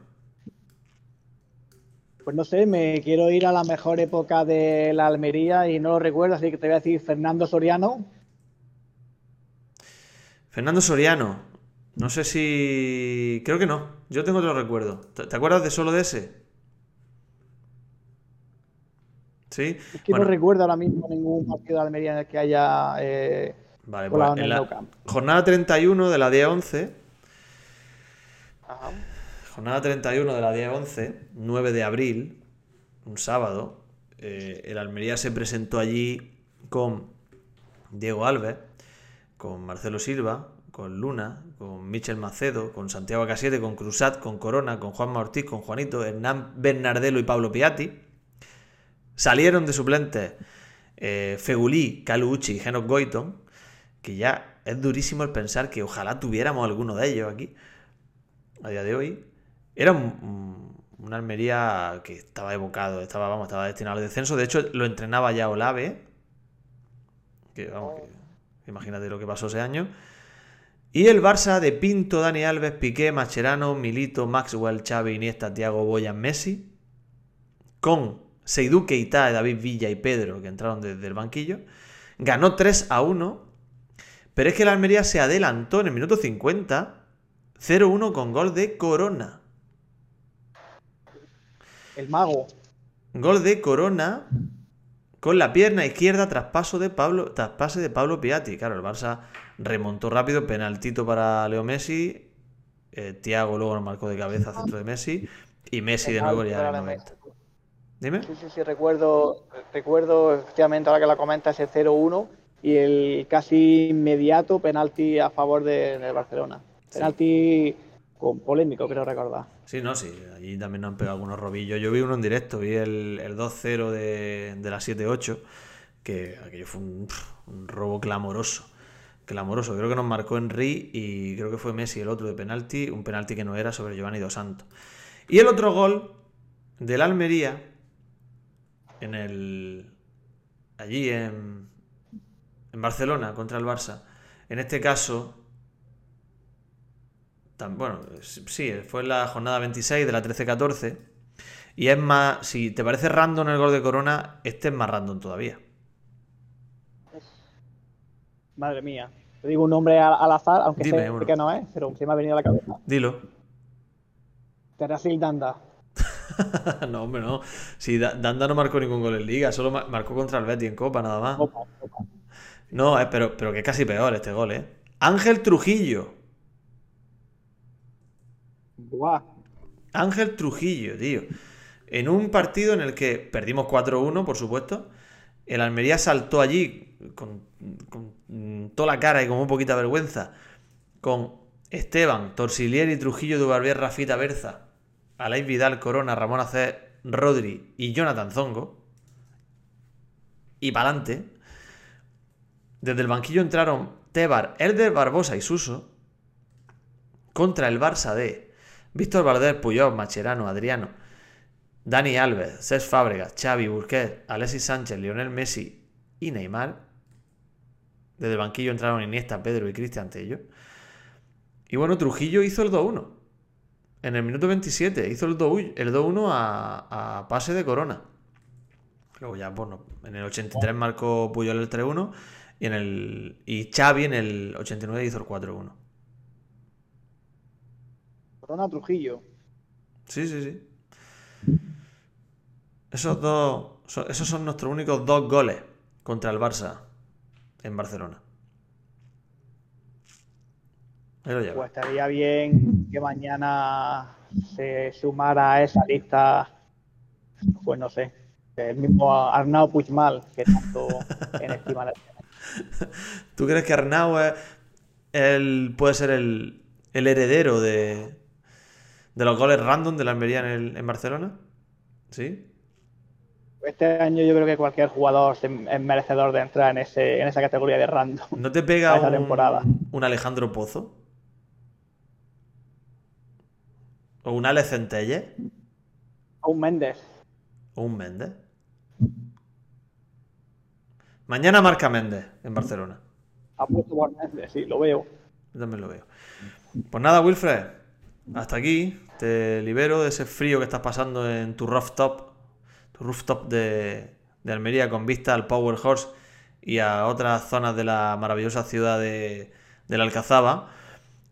Pues no sé, me quiero ir a la mejor época de la Almería y no lo recuerdo, así que te voy a decir Fernando Soriano. Fernando Soriano. No sé si. Creo que no. Yo tengo otro recuerdo. ¿Te, acuerdas de solo de ese? ¿Sí? Es que Bueno, no recuerdo ahora mismo ningún partido de Almería en el que haya eh, vale, pues en en la jornada 31 de la 10-11. Ajá. Jornada 31 de la 10-11, 9 de abril, un sábado. eh, el Almería se presentó allí con Diego Alves, con Marcelo Silva, con Luna, con Michel Macedo, con Santiago Acasiete, con Cruzat, con Corona, con Juanma Ortiz, con Juanito, Hernán Bernardelo y Pablo Piatti. Salieron de suplentes eh, Fegulí, Calu Uchi y Genos Goiton, que ya es durísimo el pensar que ojalá tuviéramos alguno de ellos aquí a día de hoy. Era un, un- Almería que estaba evocado, estaba, vamos, estaba destinado al descenso. De hecho, lo entrenaba ya Olave. Que, vamos, que- imagínate lo que pasó ese año. Y el Barça de Pinto, Dani Alves, Piqué, Macherano, Milito, Maxwell, Xavi, Iniesta, Thiago, Boyan, Messi. Con Seydou Keita, David Villa y Pedro, que entraron desde el banquillo. Ganó 3 a 1. Pero es que el Almería se adelantó en el minuto 50. 0-1 con gol de Corona. El mago. Gol de Corona con la pierna izquierda traspaso de Pablo, traspase de Pablo Piatti. Claro, el Barça remontó rápido, penaltito para Leo Messi. eh, Thiago luego nos marcó de cabeza centro de Messi. Y Messi de nuevo ya en el 90. Dime. Sí, sí, sí, recuerdo, recuerdo efectivamente ahora que la comenta ese 0-1 y el casi inmediato penalti a favor de, del Barcelona. Penalti con polémico, creo recordar. Sí, no, sí, allí también nos han pegado algunos robillos. Yo vi uno en directo, vi el, el 2-0 de, de la 7-8, que aquello fue un, un robo clamoroso. Clamoroso, creo que nos marcó Henry y creo que fue Messi el otro de penalti, un penalti que no era sobre Giovanni Dos Santos. Y el otro gol del Almería, en el. allí en, en Barcelona contra el Barça, en este caso bueno, sí, fue en la jornada 26 de la 13-14. Y es más, si te parece random el gol de Corona, este es más random todavía. Madre mía. Te digo un nombre al, azar, aunque sé que no es, pero se me ha venido a la cabeza. Dilo. Terasil Danda. no, hombre, no. Si Danda no marcó ningún gol en Liga, solo marcó contra el Betty en Copa, nada más. No, eh, pero, pero que es casi peor este gol, ¿eh? Ángel Trujillo. Ángel Trujillo, tío. En un partido en el que perdimos 4-1, por supuesto, el Almería saltó allí con, toda la cara y con muy poquita vergüenza, con Esteban, Torsilieri, Trujillo, Dubarbier, Rafita Berza, Alain Vidal, Corona, Ramón Acer, Rodri y Jonathan Zongo. Y para adelante. Desde el banquillo entraron Tebar, Elder Barbosa y Suso contra el Barça de Víctor Valdés, Puyol, Macherano, Adriano, Dani Alves, Cés Fábregas, Xavi, Burquet, Alexis Sánchez, Lionel Messi y Neymar. Desde el banquillo entraron Iniesta, Pedro y Cristian Tello. Y bueno, Trujillo hizo el 2-1. En el minuto 27 hizo el 2-1 a, pase de Corona. Luego ya, bueno, en el 83 marcó Puyol el 3-1 y, en el, y Xavi en el 89 hizo el 4-1. Corona Trujillo. Sí, sí, sí. Esos dos. Esos son nuestros únicos dos goles contra el Barça en Barcelona. Pues estaría bien que mañana se sumara a esa lista, pues no sé, el mismo Arnau Puigmal, que tanto en estima ¿Tú crees que Arnau él puede ser el, heredero de, de, los goles random de la Almería en, en Barcelona? ¿Sí? Este año yo creo que cualquier jugador es merecedor de entrar en, ese, en esa categoría de random. ¿No te pega un, temporada. un Alejandro Pozo? ¿O un Alex Centelle? O un Méndez. ¿O un Méndez? Mañana marca Méndez en Barcelona. Ha puesto por Méndez, sí, lo veo. Yo también lo veo. Pues nada, Wilfred. Hasta aquí. Te libero de ese frío que estás pasando en tu rooftop rooftop de, Almería con vista al Power Horse y a otras zonas de la maravillosa ciudad de, la Alcazaba,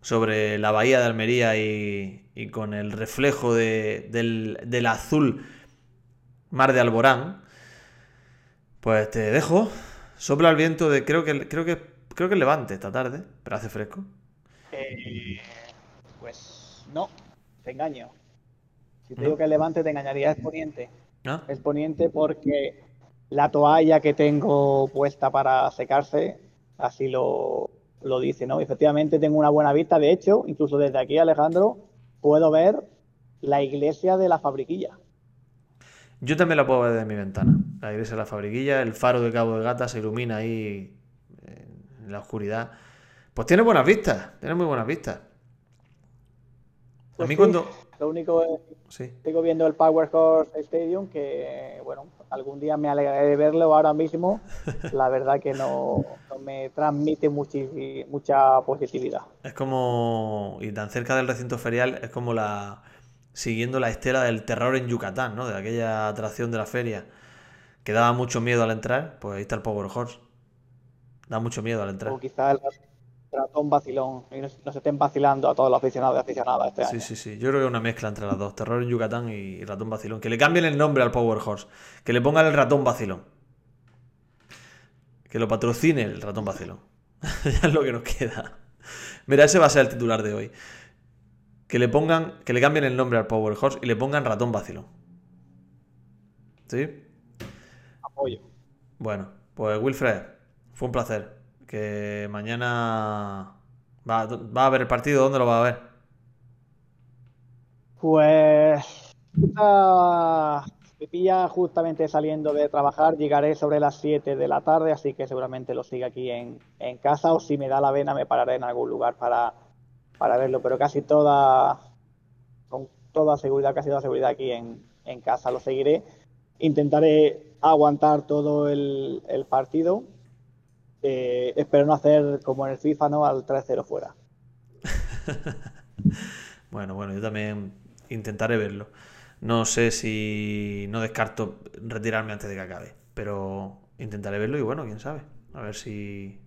sobre la bahía de Almería y, con el reflejo del, azul mar de Alborán, pues te dejo. Sopla el viento de creo que creo que creo que levante esta tarde, pero hace fresco. Eh, no, te engaño. Si te digo que levante te engañaría es poniente. Es poniente porque la toalla que tengo puesta para secarse, así lo, dice, ¿no? Efectivamente tengo una buena vista, de hecho, incluso desde aquí, Alejandro, puedo ver la iglesia de la fabriquilla. Yo también la puedo ver desde mi ventana. La iglesia de la fabriquilla, el faro de Cabo de Gata se ilumina ahí en la oscuridad. Pues tiene buenas vistas, tiene muy buenas vistas. A mí cuando, lo único es que sigo viendo el Power Horse Stadium, que bueno, algún día me alegraré de verlo ahora mismo. La verdad que no, me transmite mucha positividad. Es como, y tan cerca del recinto ferial, es como la siguiendo la estela del terror en Yucatán, ¿no? De aquella atracción de la feria que daba mucho miedo al entrar, pues ahí está el Power Horse. Da mucho miedo al entrar. O quizá el, ratón vacilón y nos, estén vacilando a todos los aficionados y aficionadas este sí, Sí, sí, Yo creo que una mezcla entre las dos, Terror en Yucatán y ratón vacilón. Que le cambien el nombre al Power Horse, que le pongan el ratón vacilón. Que lo patrocine el ratón vacilón. ya es lo que nos queda. Mira, ese va a ser el titular de hoy. Que le pongan, que le cambien el nombre al Power Horse y le pongan ratón vacilón. ¿Sí? Apoyo. Bueno, pues Wilfred, fue un placer que mañana va, a ver el partido, ¿dónde lo va a ver? Pues pilla justamente saliendo de trabajar, llegaré sobre las 7 de la tarde, así que seguramente lo siga aquí en, casa o si me da la vena me pararé en algún lugar para, para verlo, pero casi toda, con toda seguridad, casi toda seguridad aquí en, casa lo seguiré. Intentaré aguantar todo el partido espero no hacer como en el FIFA, ¿no? Al 3-0 fuera. Bueno, bueno, yo también intentaré verlo. No sé si no descarto retirarme antes de que acabe, pero intentaré verlo y bueno, quién sabe. A ver si...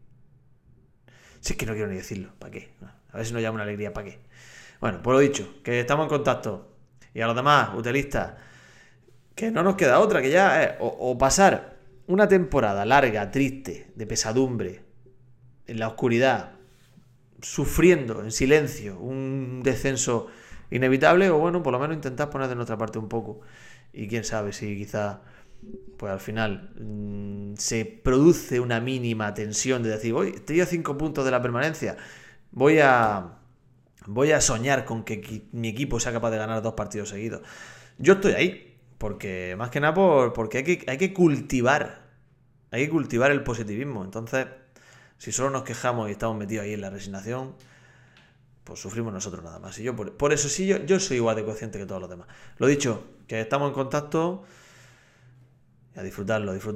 Si es que no quiero ni decirlo, ¿para qué? A ver si nos llama una alegría, ¿para qué? Bueno, pues lo dicho, que estamos en contacto. Y a los demás, utilistas, que no nos queda otra, que ya o, pasar una temporada larga, triste, de pesadumbre, en la oscuridad, sufriendo en silencio un descenso inevitable, o bueno, por lo menos intentar poner de nuestra parte un poco. Y quién sabe si quizá, pues al final, mm, se produce una mínima tensión de decir, voy, estoy a cinco puntos de la permanencia, voy a voy a soñar con que mi equipo sea capaz de ganar dos partidos seguidos. Yo estoy ahí, porque más que nada porque hay que, hay que cultivar, hay que cultivar el positivismo. Entonces, si solo nos quejamos y estamos metidos ahí en la resignación, pues sufrimos nosotros nada más. Y yo por, eso sí, yo, yo soy igual de consciente que todos los demás. Lo dicho, que estamos en contacto y a disfrutarlo, disfrutarlo.